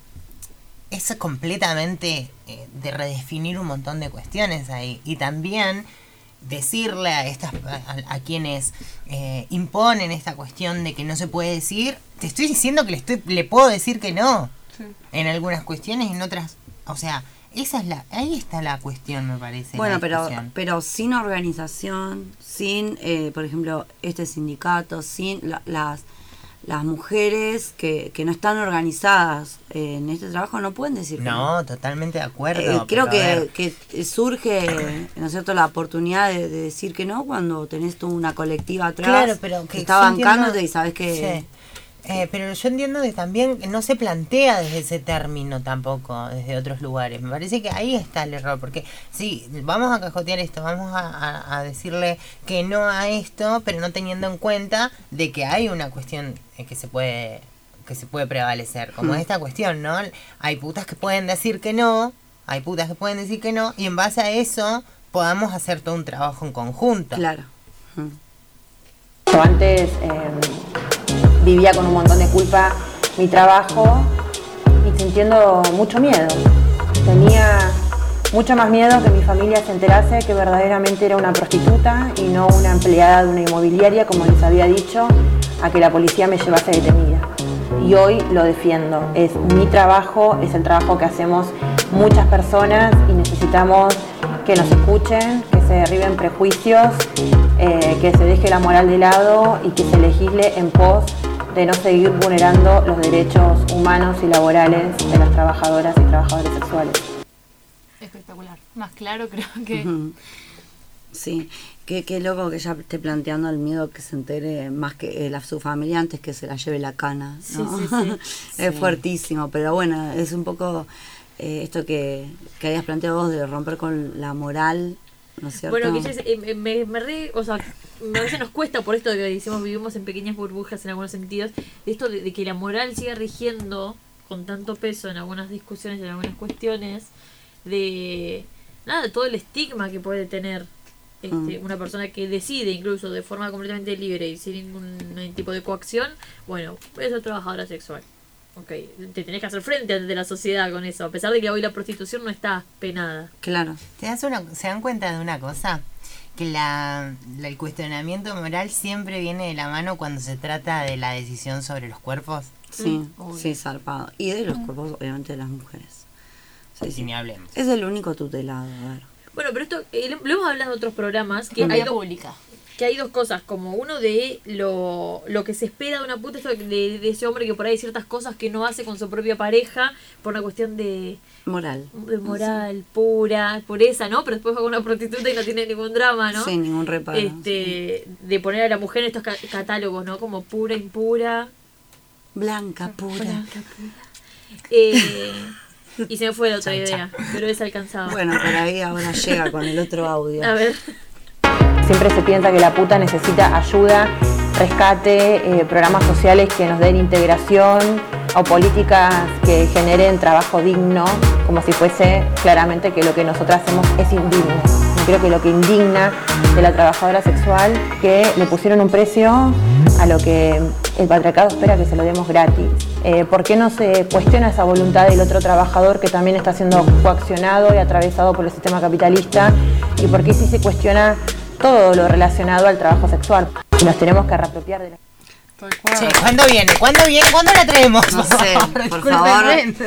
es completamente eh, de redefinir un montón de cuestiones ahí. Y también decirle a estas a, a quienes eh, imponen esta cuestión de que no se puede decir, te estoy diciendo que le estoy le puedo decir que no en algunas cuestiones y en otras, o sea, esa es la ahí está la cuestión, me parece. Bueno, pero, pero sin organización, sin, eh, por ejemplo, este sindicato, sin la- las, las mujeres que, que no están organizadas eh, en este trabajo no pueden decir que No, totalmente de acuerdo. Eh, creo que, que surge, ¿no es cierto?, la oportunidad de, de decir que no cuando tenés tú una colectiva atrás Claro, pero que que está bancándote y sabes que... Sí. Eh, pero yo entiendo que también no se plantea desde ese término tampoco, desde otros lugares. Me parece que ahí está el error, porque sí, vamos a cajotear esto, vamos a, a- a decirle que no a esto, pero no teniendo en cuenta de que hay una cuestión eh, que se puede que se puede prevalecer, como Hmm. esta cuestión, ¿no? Hay putas que pueden decir que no, hay putas que pueden decir que no, y en base a eso podamos hacer todo un trabajo en conjunto. Claro. Yo antes eh, vivía con un montón de culpa mi trabajo y sintiendo mucho miedo. Tenía mucho más miedo que mi familia se enterase que verdaderamente era una prostituta y no una empleada de una inmobiliaria, como les había dicho, a que la policía me llevase detenida. Y hoy lo defiendo. Es mi trabajo, es el trabajo que hacemos muchas personas y necesitamos que nos escuchen, que se derriben prejuicios, eh, que se deje la moral de lado y que se legisle en pos de no seguir vulnerando los derechos humanos y laborales de las trabajadoras y trabajadores sexuales. Espectacular. Más claro creo que... Sí, qué, qué loco que ya esté planteando el miedo que se entere más que eh, la, su familia antes que se la lleve la cana. ¿no? Sí, sí, sí. es Sí. fuertísimo, pero bueno, es un poco eh, esto que, que habías planteado vos de romper con la moral, ¿no es cierto? Bueno, que es- eh, me, me re, o sea, a veces nos cuesta por esto de que decimos vivimos en pequeñas burbujas en algunos sentidos, de esto de, de que la moral siga rigiendo con tanto peso en algunas discusiones en algunas cuestiones, de nada, todo el estigma que puede tener este, Mm. una persona que decide incluso de forma completamente libre y sin ningún tipo de coacción, bueno, es una trabajadora sexual. Ok, te tenés que hacer frente ante la sociedad con eso, a pesar de que hoy la prostitución no está penada. Claro. ¿Te das una, ¿Se dan cuenta de una cosa? Que la, la- el cuestionamiento moral siempre viene de la mano cuando se trata de la decisión sobre los cuerpos. Sí, Mm. sí, zarpado. Y de los cuerpos, obviamente, de las mujeres. Sí, sí. ni hablemos. Es el único tutelado, a ver. Bueno, pero esto eh, lo hemos hablado en otros programas, que hay, pública. Que hay dos cosas, como uno de lo, lo que se espera de una puta, esto de, de ese hombre que por ahí hay ciertas cosas que no hace con su propia pareja por una cuestión de, Moral. de moral pura, pureza, ¿no? Pero después va con una prostituta y no tiene ningún drama, ¿no? Sin ningún reparo. Este, de poner a la mujer en estos ca- catálogos, ¿no? Como pura, impura. Blanca, pura. Eh, y se me fue la otra idea, pero es alcanzada. Bueno, por ahí ahora llega con el otro audio. A ver. Siempre se piensa que la puta necesita ayuda, rescate, eh, programas sociales que nos den integración o políticas que generen trabajo digno, como si fuese claramente que lo que nosotros hacemos es indigno. ¿no es creo que lo que indigna de la trabajadora sexual, que le pusieron un precio a lo que el patriarcado espera que se lo demos gratis. Eh, ¿Por qué no se cuestiona esa voluntad del otro trabajador que también está siendo coaccionado y atravesado por el sistema capitalista? ¿Y por qué sí se cuestiona todo lo relacionado al trabajo sexual? Nos tenemos que reapropiar de la... Che, ¿cuándo viene? ¿Cuándo viene? ¿Cuándo la traemos? No sé, por favor,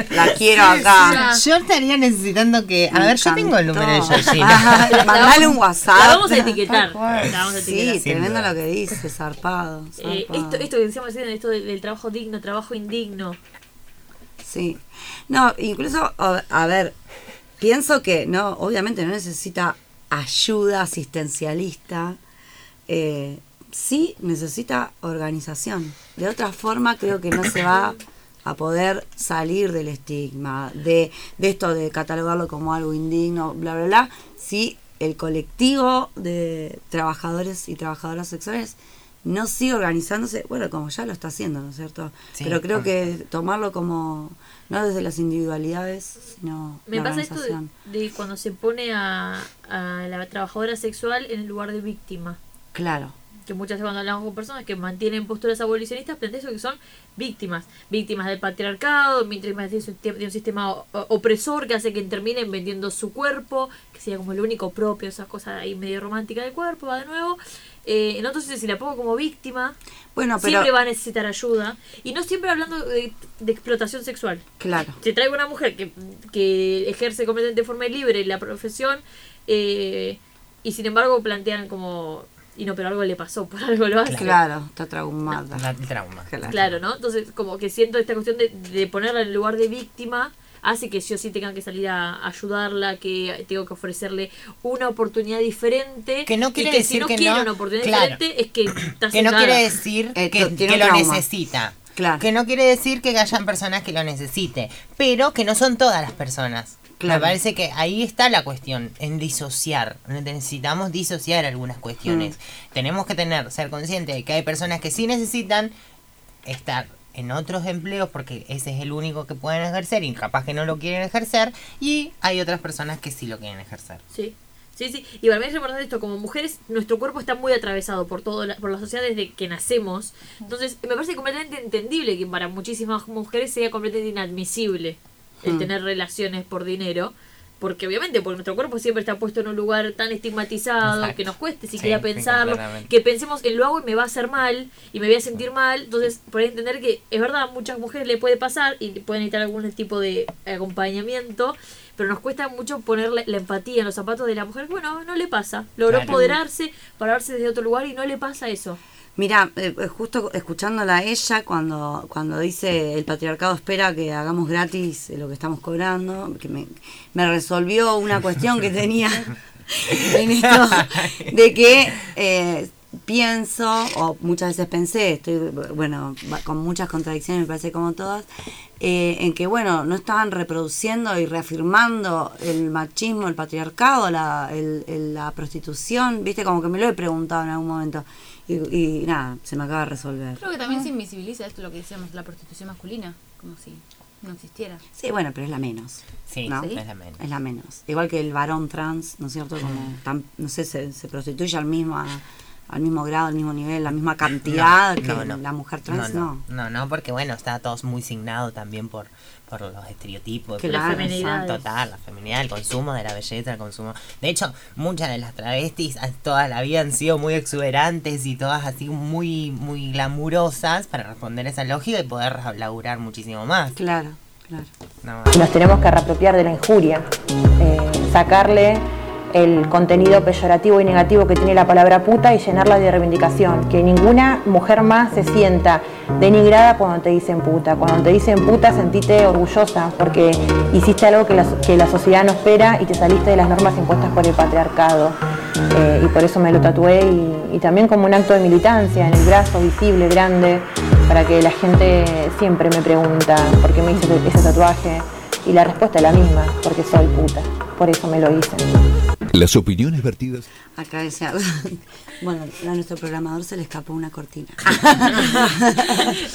la quiero acá. Yo estaría necesitando que. A Me ver, yo tengo el número de. Georgina. Mandale un WhatsApp. La vamos a etiquetar. La vamos a etiquetar. Sí, tremendo lo que dice, zarpado. Eh, zarpado. esto, esto que decíamos recién, esto del, del trabajo digno, trabajo indigno. Sí. No, incluso, a ver, pienso que no, obviamente no necesita ayuda asistencialista. eh, sí necesita organización. De otra forma creo que no se va a poder salir del estigma, de, de esto de catalogarlo como algo indigno, bla, bla, bla, si el colectivo de trabajadores y trabajadoras sexuales no sigue organizándose, bueno, como ya lo está haciendo, ¿no es cierto? Sí, Pero creo que tomarlo como, no desde las individualidades, sino Me la pasa esto de, cuando se pone a, a la trabajadora sexual en el lugar de víctima. Claro. Que muchas veces cuando hablamos con personas que mantienen posturas abolicionistas, plantean eso que son víctimas. Víctimas del patriarcado, víctimas de un, de un sistema opresor que hace que terminen vendiendo su cuerpo, que sería como lo único propio, esa cosa ahí medio romántica del cuerpo, va de nuevo. Eh, entonces, si la pongo como víctima, Bueno, pero siempre va a necesitar ayuda. Y no siempre hablando de, de explotación sexual. claro. Si traigo una mujer que, que ejerce completamente de forma libre la profesión eh, y sin embargo plantean como, y no, pero algo le pasó, por algo lo hace. Claro, está traumada. La- el trauma. Claro, ¿no? Entonces, como que siento esta cuestión de, de ponerla en el lugar de víctima hace que yo sí tenga que salir a ayudarla, que tengo que ofrecerle una oportunidad diferente. Que no quiere que decir si no que quiere no- una oportunidad claro. diferente es que está Que no quiere decir Eh, que, lo necesita. Claro. Que no quiere decir que hayan personas que lo necesite, pero que no son todas las personas. Claro. Me parece que ahí está la cuestión, en disociar. Necesitamos disociar algunas cuestiones. Mm. Tenemos que tener, ser conscientes de que hay personas que sí necesitan estar en otros empleos porque ese es el único que pueden ejercer y capaz que no lo quieren ejercer y hay otras personas que sí lo quieren ejercer. Sí. Sí, sí, y para mí es importante esto, como mujeres, nuestro cuerpo está muy atravesado por todo la, por la sociedad desde que nacemos. Entonces, me parece completamente entendible que para muchísimas mujeres sea completamente inadmisible el Hmm. tener relaciones por dinero. Porque obviamente, porque nuestro cuerpo siempre está puesto en un lugar tan estigmatizado, Exacto. que nos cueste siquiera sí, pensarlo, que pensemos en lo hago y me va a hacer mal, y me voy a sentir mal. Entonces, por entender que es verdad, a muchas mujeres le puede pasar y pueden necesitar algún tipo de acompañamiento, pero nos cuesta mucho poner la, la empatía en los zapatos de la mujer. Bueno, no le pasa. Logró Claro. empoderarse, pararse desde otro lugar y no le pasa eso. Mira, eh, eh, justo escuchándola a ella cuando, cuando dice el patriarcado espera que hagamos gratis eh, lo que estamos cobrando, que me, me resolvió una cuestión que tenía en esto de que eh, pienso, o muchas veces pensé, estoy, bueno, con muchas contradicciones, me parece como todas, eh, en que, bueno, no estaban reproduciendo y reafirmando el machismo, el patriarcado, la, el- el- la prostitución, viste, como que me lo he preguntado en algún momento. Y, y nada, se me acaba de resolver. Creo que también se invisibiliza esto, lo que decíamos, la prostitución masculina, como si no existiera. Sí, bueno, pero es la menos. Sí, ¿no? es la menos. Es la menos. Igual que el varón trans, ¿no es cierto? Como, tan- no sé, se, se prostituye al mismo, al mismo grado, al mismo nivel, la misma cantidad que no, no. la mujer trans, no, no. no. No, no, porque bueno, está todo muy signado también por, por los estereotipos. Claro, Las feminidades. Total, la feminidad, el consumo de la belleza, el consumo. De hecho, muchas de las travestis toda la vida han sido muy exuberantes y todas así muy, muy glamurosas para responder a esa lógica y poder laburar muchísimo más. Claro, claro. No, Nos tenemos que reapropiar de la injuria, eh, sacarle el contenido peyorativo y negativo que tiene la palabra puta y llenarla de reivindicación. Que ninguna mujer más se sienta denigrada cuando te dicen puta. Cuando te dicen puta, sentite orgullosa porque hiciste algo que la, sociedad no espera y te saliste de las normas impuestas por el patriarcado. Eh, y por eso me lo tatué y, y también como un acto de militancia en el brazo, visible, grande, para que la gente siempre me pregunta por qué me hice ese tatuaje. Y la respuesta es la misma, porque soy puta. Por eso me lo hice. Las opiniones vertidas. Acá decía, bueno, a nuestro programador se le escapó una cortina.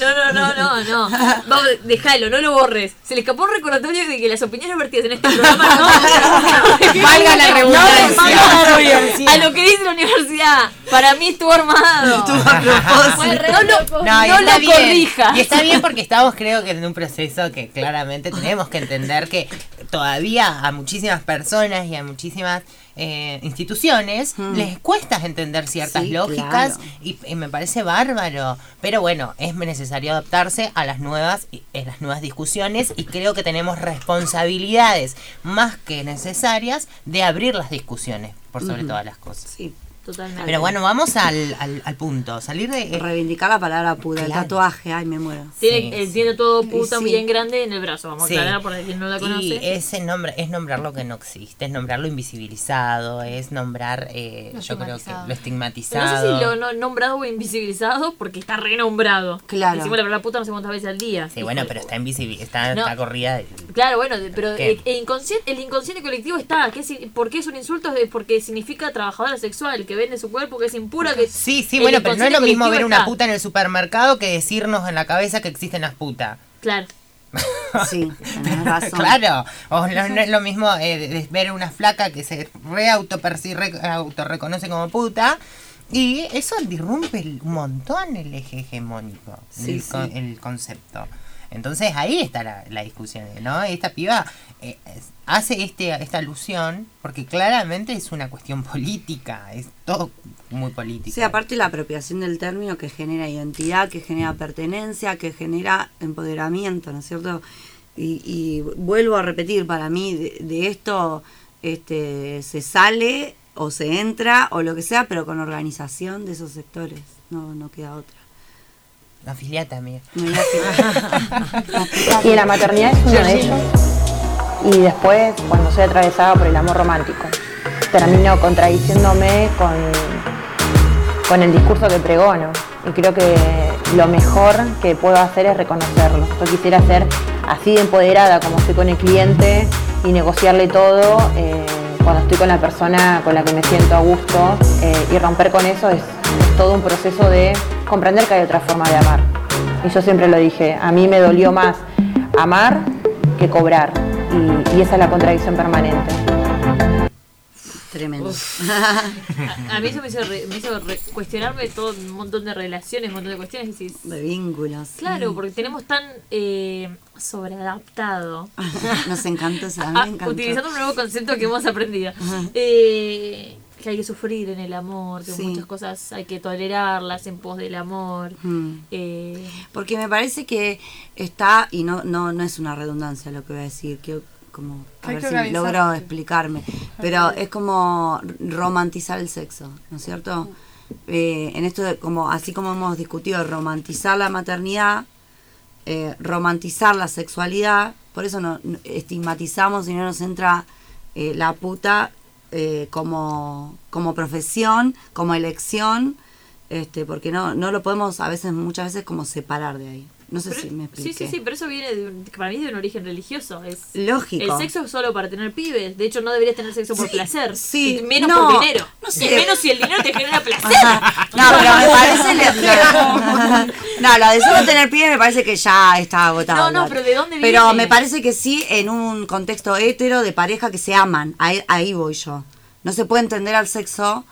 No, no, no, no, no. Vamos, déjalo, no lo borres. Se le escapó un recordatorio de que las opiniones vertidas en este programa no. Valga la redundancia. No, a lo que dice la universidad. Para mí estuvo armado. Estuvo a propósito. Fue re- No lo, No, y no está lo bien. corrija. Y está bien porque estamos, creo que, en un proceso que claramente tenemos que entender que todavía a muchísimas personas y a muchísimas eh, instituciones les cuesta entender ciertas Sí, lógicas claro. y, y me parece bárbaro. Pero bueno, es necesario adaptarse a las nuevas, y- a las nuevas discusiones y creo que tenemos responsabilidades más que necesarias de abrir las discusiones por sobre todas las cosas. Sí. Totalmente. Pero bueno, vamos al, al, al punto. Salir de... eh, Reivindicar la palabra puta, el tatuaje, ay, me muero. Tiene, Sí, eh, sí. tiene todo puta Sí. bien grande en el brazo. Vamos Sí. a aclarar para quien no la Y conoce. ese nombre es nombrar lo que no existe, es nombrar lo invisibilizado, es nombrar, eh, yo creo que estigmatizado. lo Pero estigmatizado. no sé si lo no- nombrado o invisibilizado porque está renombrado. Claro. Decimos la palabra puta no sé cuántas veces al día. Sí, bueno, pero está invisible, está, No. está corrida. Claro, bueno, de- pero el, inconsciente, el inconsciente colectivo está. ¿Qué, si- ¿Por qué es un insulto? Es porque significa trabajadora sexual, que vende su cuerpo, que es impura. Que Sí, sí, bueno, pero no es lo mismo ver una está. puta en el supermercado que decirnos en la cabeza que existen las putas. Claro. Sí, tenés razón. Claro, o no, no es lo mismo eh, ver una flaca que se re autoperci- re- autorreconoce como puta y eso disrumpe un montón el eje hegemónico, Sí, el, sí. con- el concepto. Entonces ahí está la, la discusión, ¿no? Esta piba eh, hace este, esta alusión porque claramente es una cuestión política, es todo muy político. Sí, aparte la apropiación del término que genera identidad, que genera pertenencia, que genera empoderamiento, ¿no es cierto? Y, y vuelvo a repetir, para mí de, de esto este, se sale o se entra o lo que sea, pero con organización de esos sectores, no, no queda otra. Afiliate también. Me voy a Y en la maternidad es uno de ellos. Y después, cuando soy atravesada por el amor romántico, termino contradiciéndome con, con el discurso que pregono. Y creo que lo mejor que puedo hacer es reconocerlo. Yo quisiera ser así de empoderada como estoy con el cliente y negociarle todo eh, cuando estoy con la persona con la que me siento a gusto. eh, y romper con eso es, es todo un proceso de comprender que hay otra forma de amar. Y yo siempre lo dije, a mí me dolió más amar que cobrar. Y, y esa es la contradicción permanente. Tremendo. A, a mí eso me hizo, re- me hizo re- cuestionarme todo un montón de relaciones, un montón de cuestiones. Y de vínculos. claro, porque tenemos tan eh, sobreadaptado. Nos encantó, o sea, a mí me encantó. utilizando un nuevo concepto que hemos aprendido. Eh, que hay que sufrir en el amor, que Sí. muchas cosas hay que tolerarlas en pos del amor. Mm. Eh, Porque me parece que está, y no, no, no es una redundancia lo que voy a decir, que como a Hay ver si logro explicarme, pero es como romantizar el sexo, ¿no es cierto? Eh, en esto de como así como hemos discutido romantizar la maternidad, eh, romantizar la sexualidad, por eso no, no- estigmatizamos y no nos entra eh, la puta eh, como, como profesión, como elección, este, porque no, no lo podemos a veces, muchas veces como separar de ahí. No sé pero- si me sí, expliqué. sí, sí, pero eso viene de un- para mí de un origen religioso. Es, Lógico. El sexo es solo para tener pibes. De hecho, no deberías tener sexo por Sí, placer. sí, menos no, por dinero. no sé. Y menos si el dinero te genera placer. No, pero me parece. no, lo de solo tener pie me parece que ya está agotado. No, no, pero ¿de dónde Pero viene? me parece que sí en un contexto hetero de pareja que se aman. Ahí, ahí voy yo. No se puede entender al sexo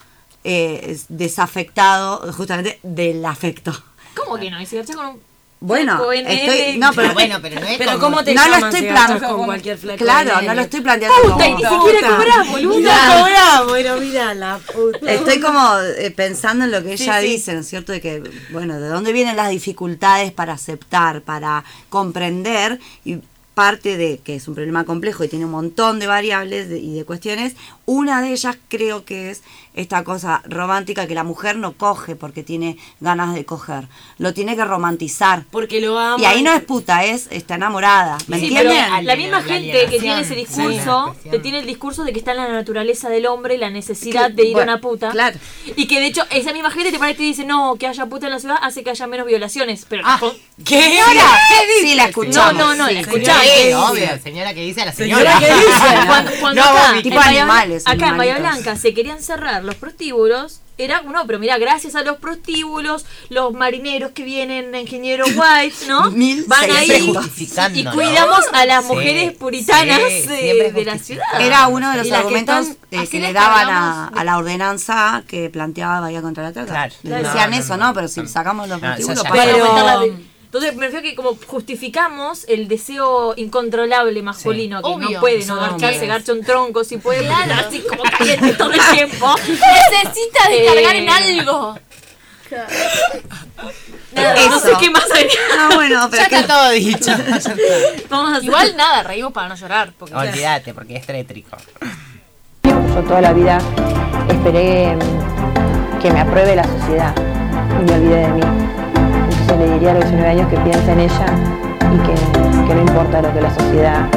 eh, es desafectado justamente del afecto. ¿Cómo que no? Y si con un Bueno, estoy, no, pero, bueno, pero no es Pero como- ¿cómo te no lo estoy planteando con cualquier flaco Claro, de no lo estoy planteando Puta, como y ni siquiera cobrás, boluda. Cobrás, bueno, mira la puta. Estoy como eh, pensando en lo que Sí, ella sí. dice, ¿no es cierto? De que, bueno, ¿de dónde vienen las dificultades para aceptar, para comprender? Y parte de que es un problema complejo y tiene un montón de variables de- y de cuestiones, una de ellas creo que es esta cosa romántica que la mujer no coge porque tiene ganas de coger, lo tiene que romantizar. Porque lo ama. Y ahí no es puta, es está enamorada, ¿me Sí, pero la misma La gente que tiene ese sí, discurso, cuestión. que tiene el discurso de que está en la naturaleza del hombre la necesidad Que- de ir bueno, a una puta. claro. Y que de hecho esa misma gente te parece y te dice, no, que haya puta en la ciudad hace que haya menos violaciones. Pero Ah, con- ¿Qué? Sí, la no, escuchamos. no, no, sí. la Señora, escuchamos. ¿qué dice? obvio, señora que dice a la Señora, señora. ¿qué dice? Cuando, cuando No, acá vos, tipo en animales. acá en Bahía. Blanca se querían cerrar los prostíbulos, era, no, pero mira, gracias a los prostíbulos, los marineros que vienen Ingeniero White, ¿no? Van Siempre ahí y ¿no? cuidamos a las Sí, mujeres puritanas sí, de, la ciudad. Era uno de los que argumentos están- eh, que le daban a, la ordenanza que planteaba Bahía contra la Trata. Claro. Decían No, no, eso, no. ¿no? Pero si sacamos los prostíbulos, para- Para aumentar la- Pero- entonces me refiero que como justificamos el deseo incontrolable masculino que Obvio. no puede no Son garcharse, garcha un tronco si puede claro. así como caliente todo el tiempo. Necesita descargar Eh, en algo. Nada, no sé qué más hay. Ah, bueno, pero Ya que- está todo dicho. Vamos a hacer- Igual nada, reímos para no llorar. Porque Olvídate, porque es tétrico. Yo toda la vida esperé que me apruebe la sociedad y me olvidé de mí. Le diría a los 19 años que piense en ella y que, que no importa lo que la sociedad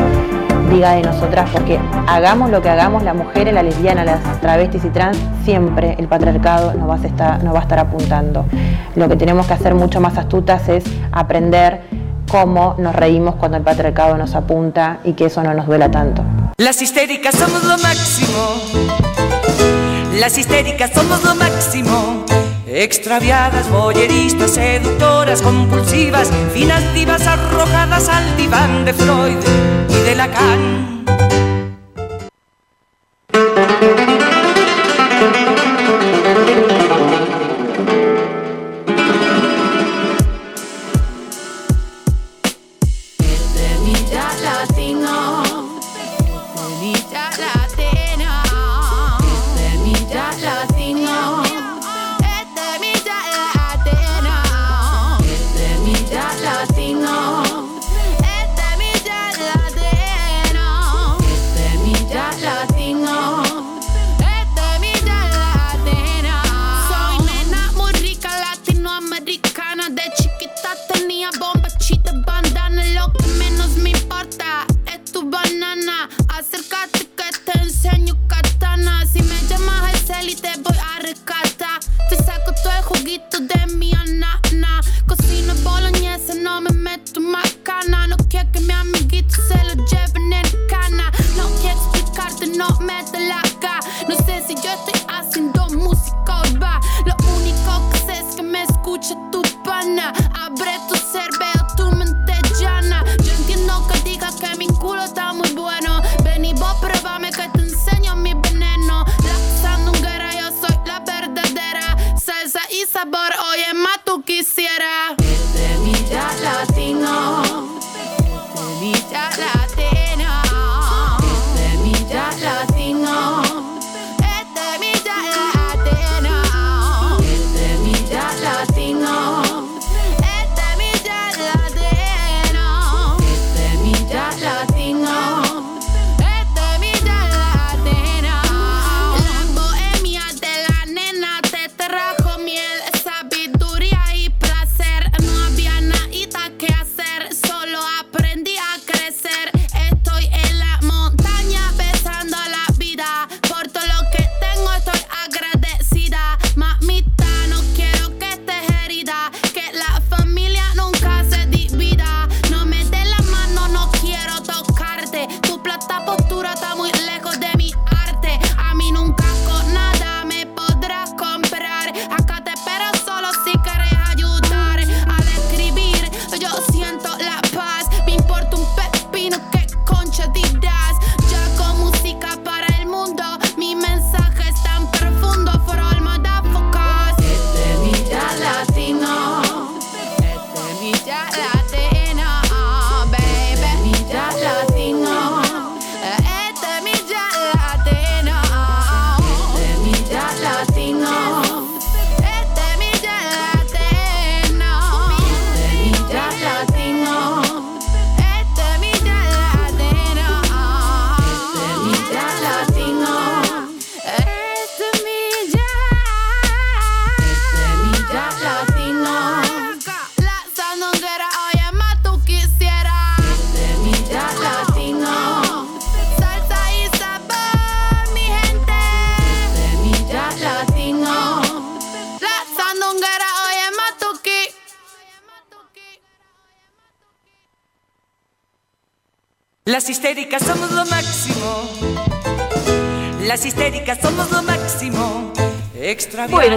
diga de nosotras, porque hagamos lo que hagamos, la mujer, la lesbiana, las travestis y trans, siempre el patriarcado nos va, a estar, nos va a estar apuntando. Lo que tenemos que hacer mucho más astutas es aprender cómo nos reímos cuando el patriarcado nos apunta y que eso no nos duela tanto. Las histéricas somos lo máximo. Las histéricas somos lo máximo. Extraviadas, boyeristas, seductoras, compulsivas, finas divas arrojadas al diván de Freud y de Lacan.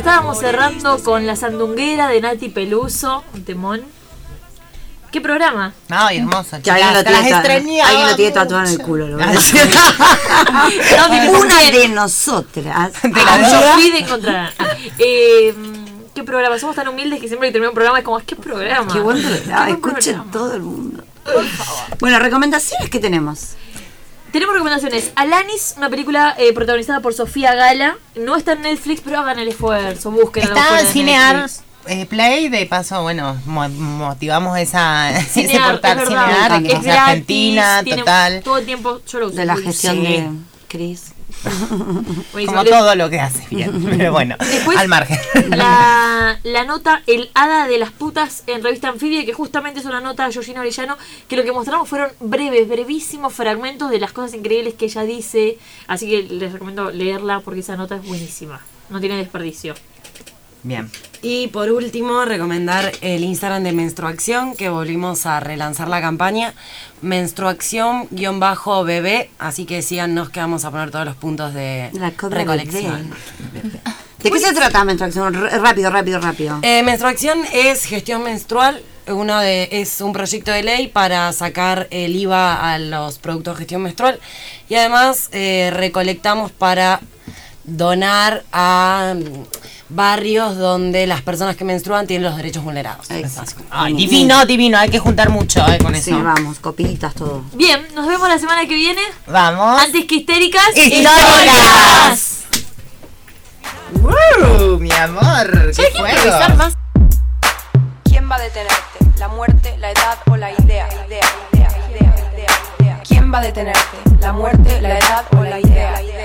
Estábamos por cerrando con La Sandunguera de Nati Peluso, un temón. ¿Qué programa? Ay, hermoso. Que alguien lo tiene, alguien lo tiene tatuado en el culo, lo voy a decir. No, por Una de nosotras. Ah, yo fui de encontrar. Eh, ¿Qué programa? Somos tan humildes que siempre que termina un programa es como, ¿qué programa? Qué buen programa. Escuchen todo el mundo. Bueno, recomendaciones que tenemos. Tenemos recomendaciones. Alanis, una película eh, protagonizada por Sofía Gala. No está en Netflix, pero hagan el esfuerzo, busquen Está en Cinear eh, Play, de paso, bueno, mo- motivamos esa, ese Cinear, portal es verdad. Cinear, que Es es gratis, argentina, tiene total. Todo el tiempo yo lo uso. De la gestión sí. de Cris. Como todo lo que hace bien, pero bueno, Después, al margen. La, la nota El Hada de las Putas en revista Anfibia, que justamente es una nota de Georgina Orellano, que lo que mostramos fueron breves, brevísimos fragmentos de las cosas increíbles que ella dice. Así que les recomiendo leerla porque esa nota es buenísima. No tiene desperdicio. Bien. Y por último, recomendar el Instagram de Menstruación, que volvimos a relanzar la campaña. Menstruación-bebé, así que síganos que vamos a poner todos los puntos de La recolección. ¿De qué se trata menstruación? R- rápido, rápido, rápido. Eh, menstruación es gestión menstrual. Uno de, es un proyecto de ley para sacar el IVA a los productos de gestión menstrual. Y además eh, recolectamos para donar a mm, barrios donde las personas que menstruan tienen los derechos vulnerados. Ay, divino, divino, hay que juntar mucho eh, con Sí, eso. vamos, copitas, todo. Bien, nos vemos la semana que viene. Vamos. Antes que histéricas, ¡Históricas! ¡Uh, mi amor! ¡Qué fuego! más. ¿Quién va a detenerte? ¿La muerte, la edad o la idea? Idea, idea, idea, idea, idea. ¿Quién va a detenerte? ¿La muerte, la edad o la idea, idea.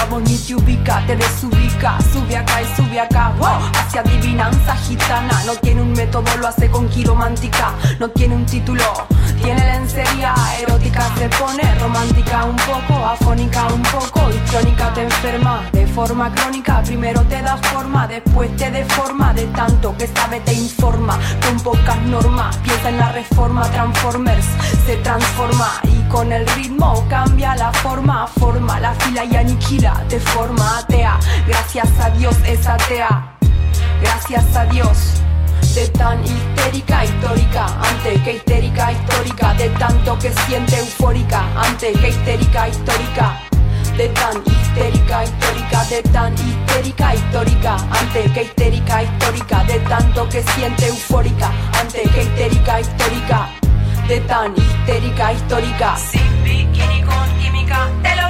a vos ni te ubica, te desubica, sube acá y sube acá, hacia adivinanza gitana, no tiene un método, lo hace con quiromántica, no tiene un título, tiene lencería erótica, se pone romántica un poco, afónica un poco, y crónica te enferma, forma crónica, primero te da forma, después te deforma, de tanto que sabe te informa, con pocas normas, piensa en la reforma, Transformers se transforma. Y con el ritmo cambia la forma, forma la fila y aniquila, de forma atea, gracias a Dios es atea, gracias a Dios. De tan histérica histórica, ante que histérica histórica, de tanto que siente eufórica, ante que histérica histórica, de tan histérica histórica, de tan histérica histórica, ante que histérica histórica, de tanto que siente eufórica, ante que histérica histórica, de tan histérica histórica. Sin bikini con química, te lo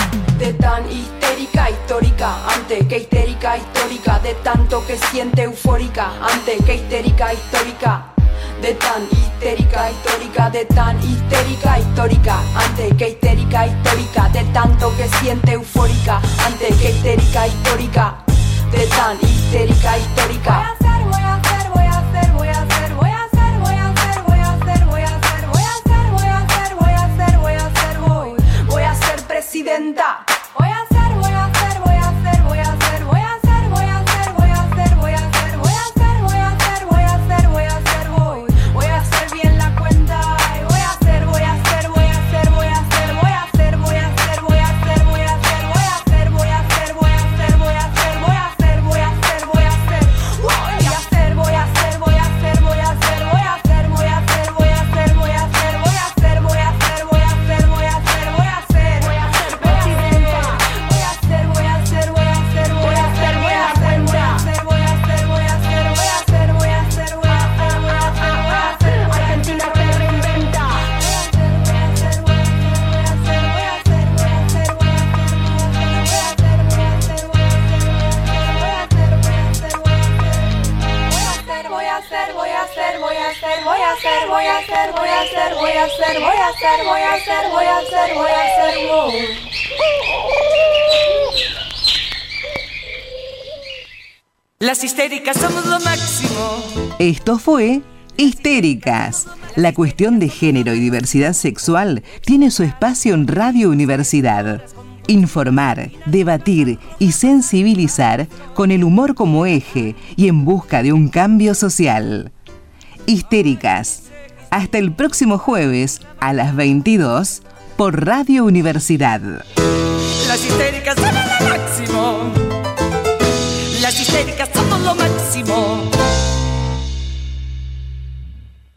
de tan histérica histórica, ante que histérica histórica, de tanto que siente eufórica, antes que histérica histórica, de tan histérica, histórica, de tan histérica, histórica, ante que histérica, histórica, de tanto que siente eufórica, antes que histérica, histórica, de tan histérica, histórica. Voy a hacer, voy a hacer, voy a hacer, voy a hacer, voy a hacer, voy a hacer, voy a hacer, voy a hacer, voy a hacer, voy a hacer, voy a hacer, voy a hacer, voy, voy a ser presidenta. hacer, voy a hacer, voy a hacer, voy a hacer, wow. Las histéricas somos lo máximo. Esto fue Histéricas. La cuestión de género y diversidad sexual tiene su espacio en Radio Universidad. Informar, debatir y sensibilizar con el humor como eje y en busca de un cambio social. Histéricas hasta el próximo jueves a las 22 por Radio Universidad.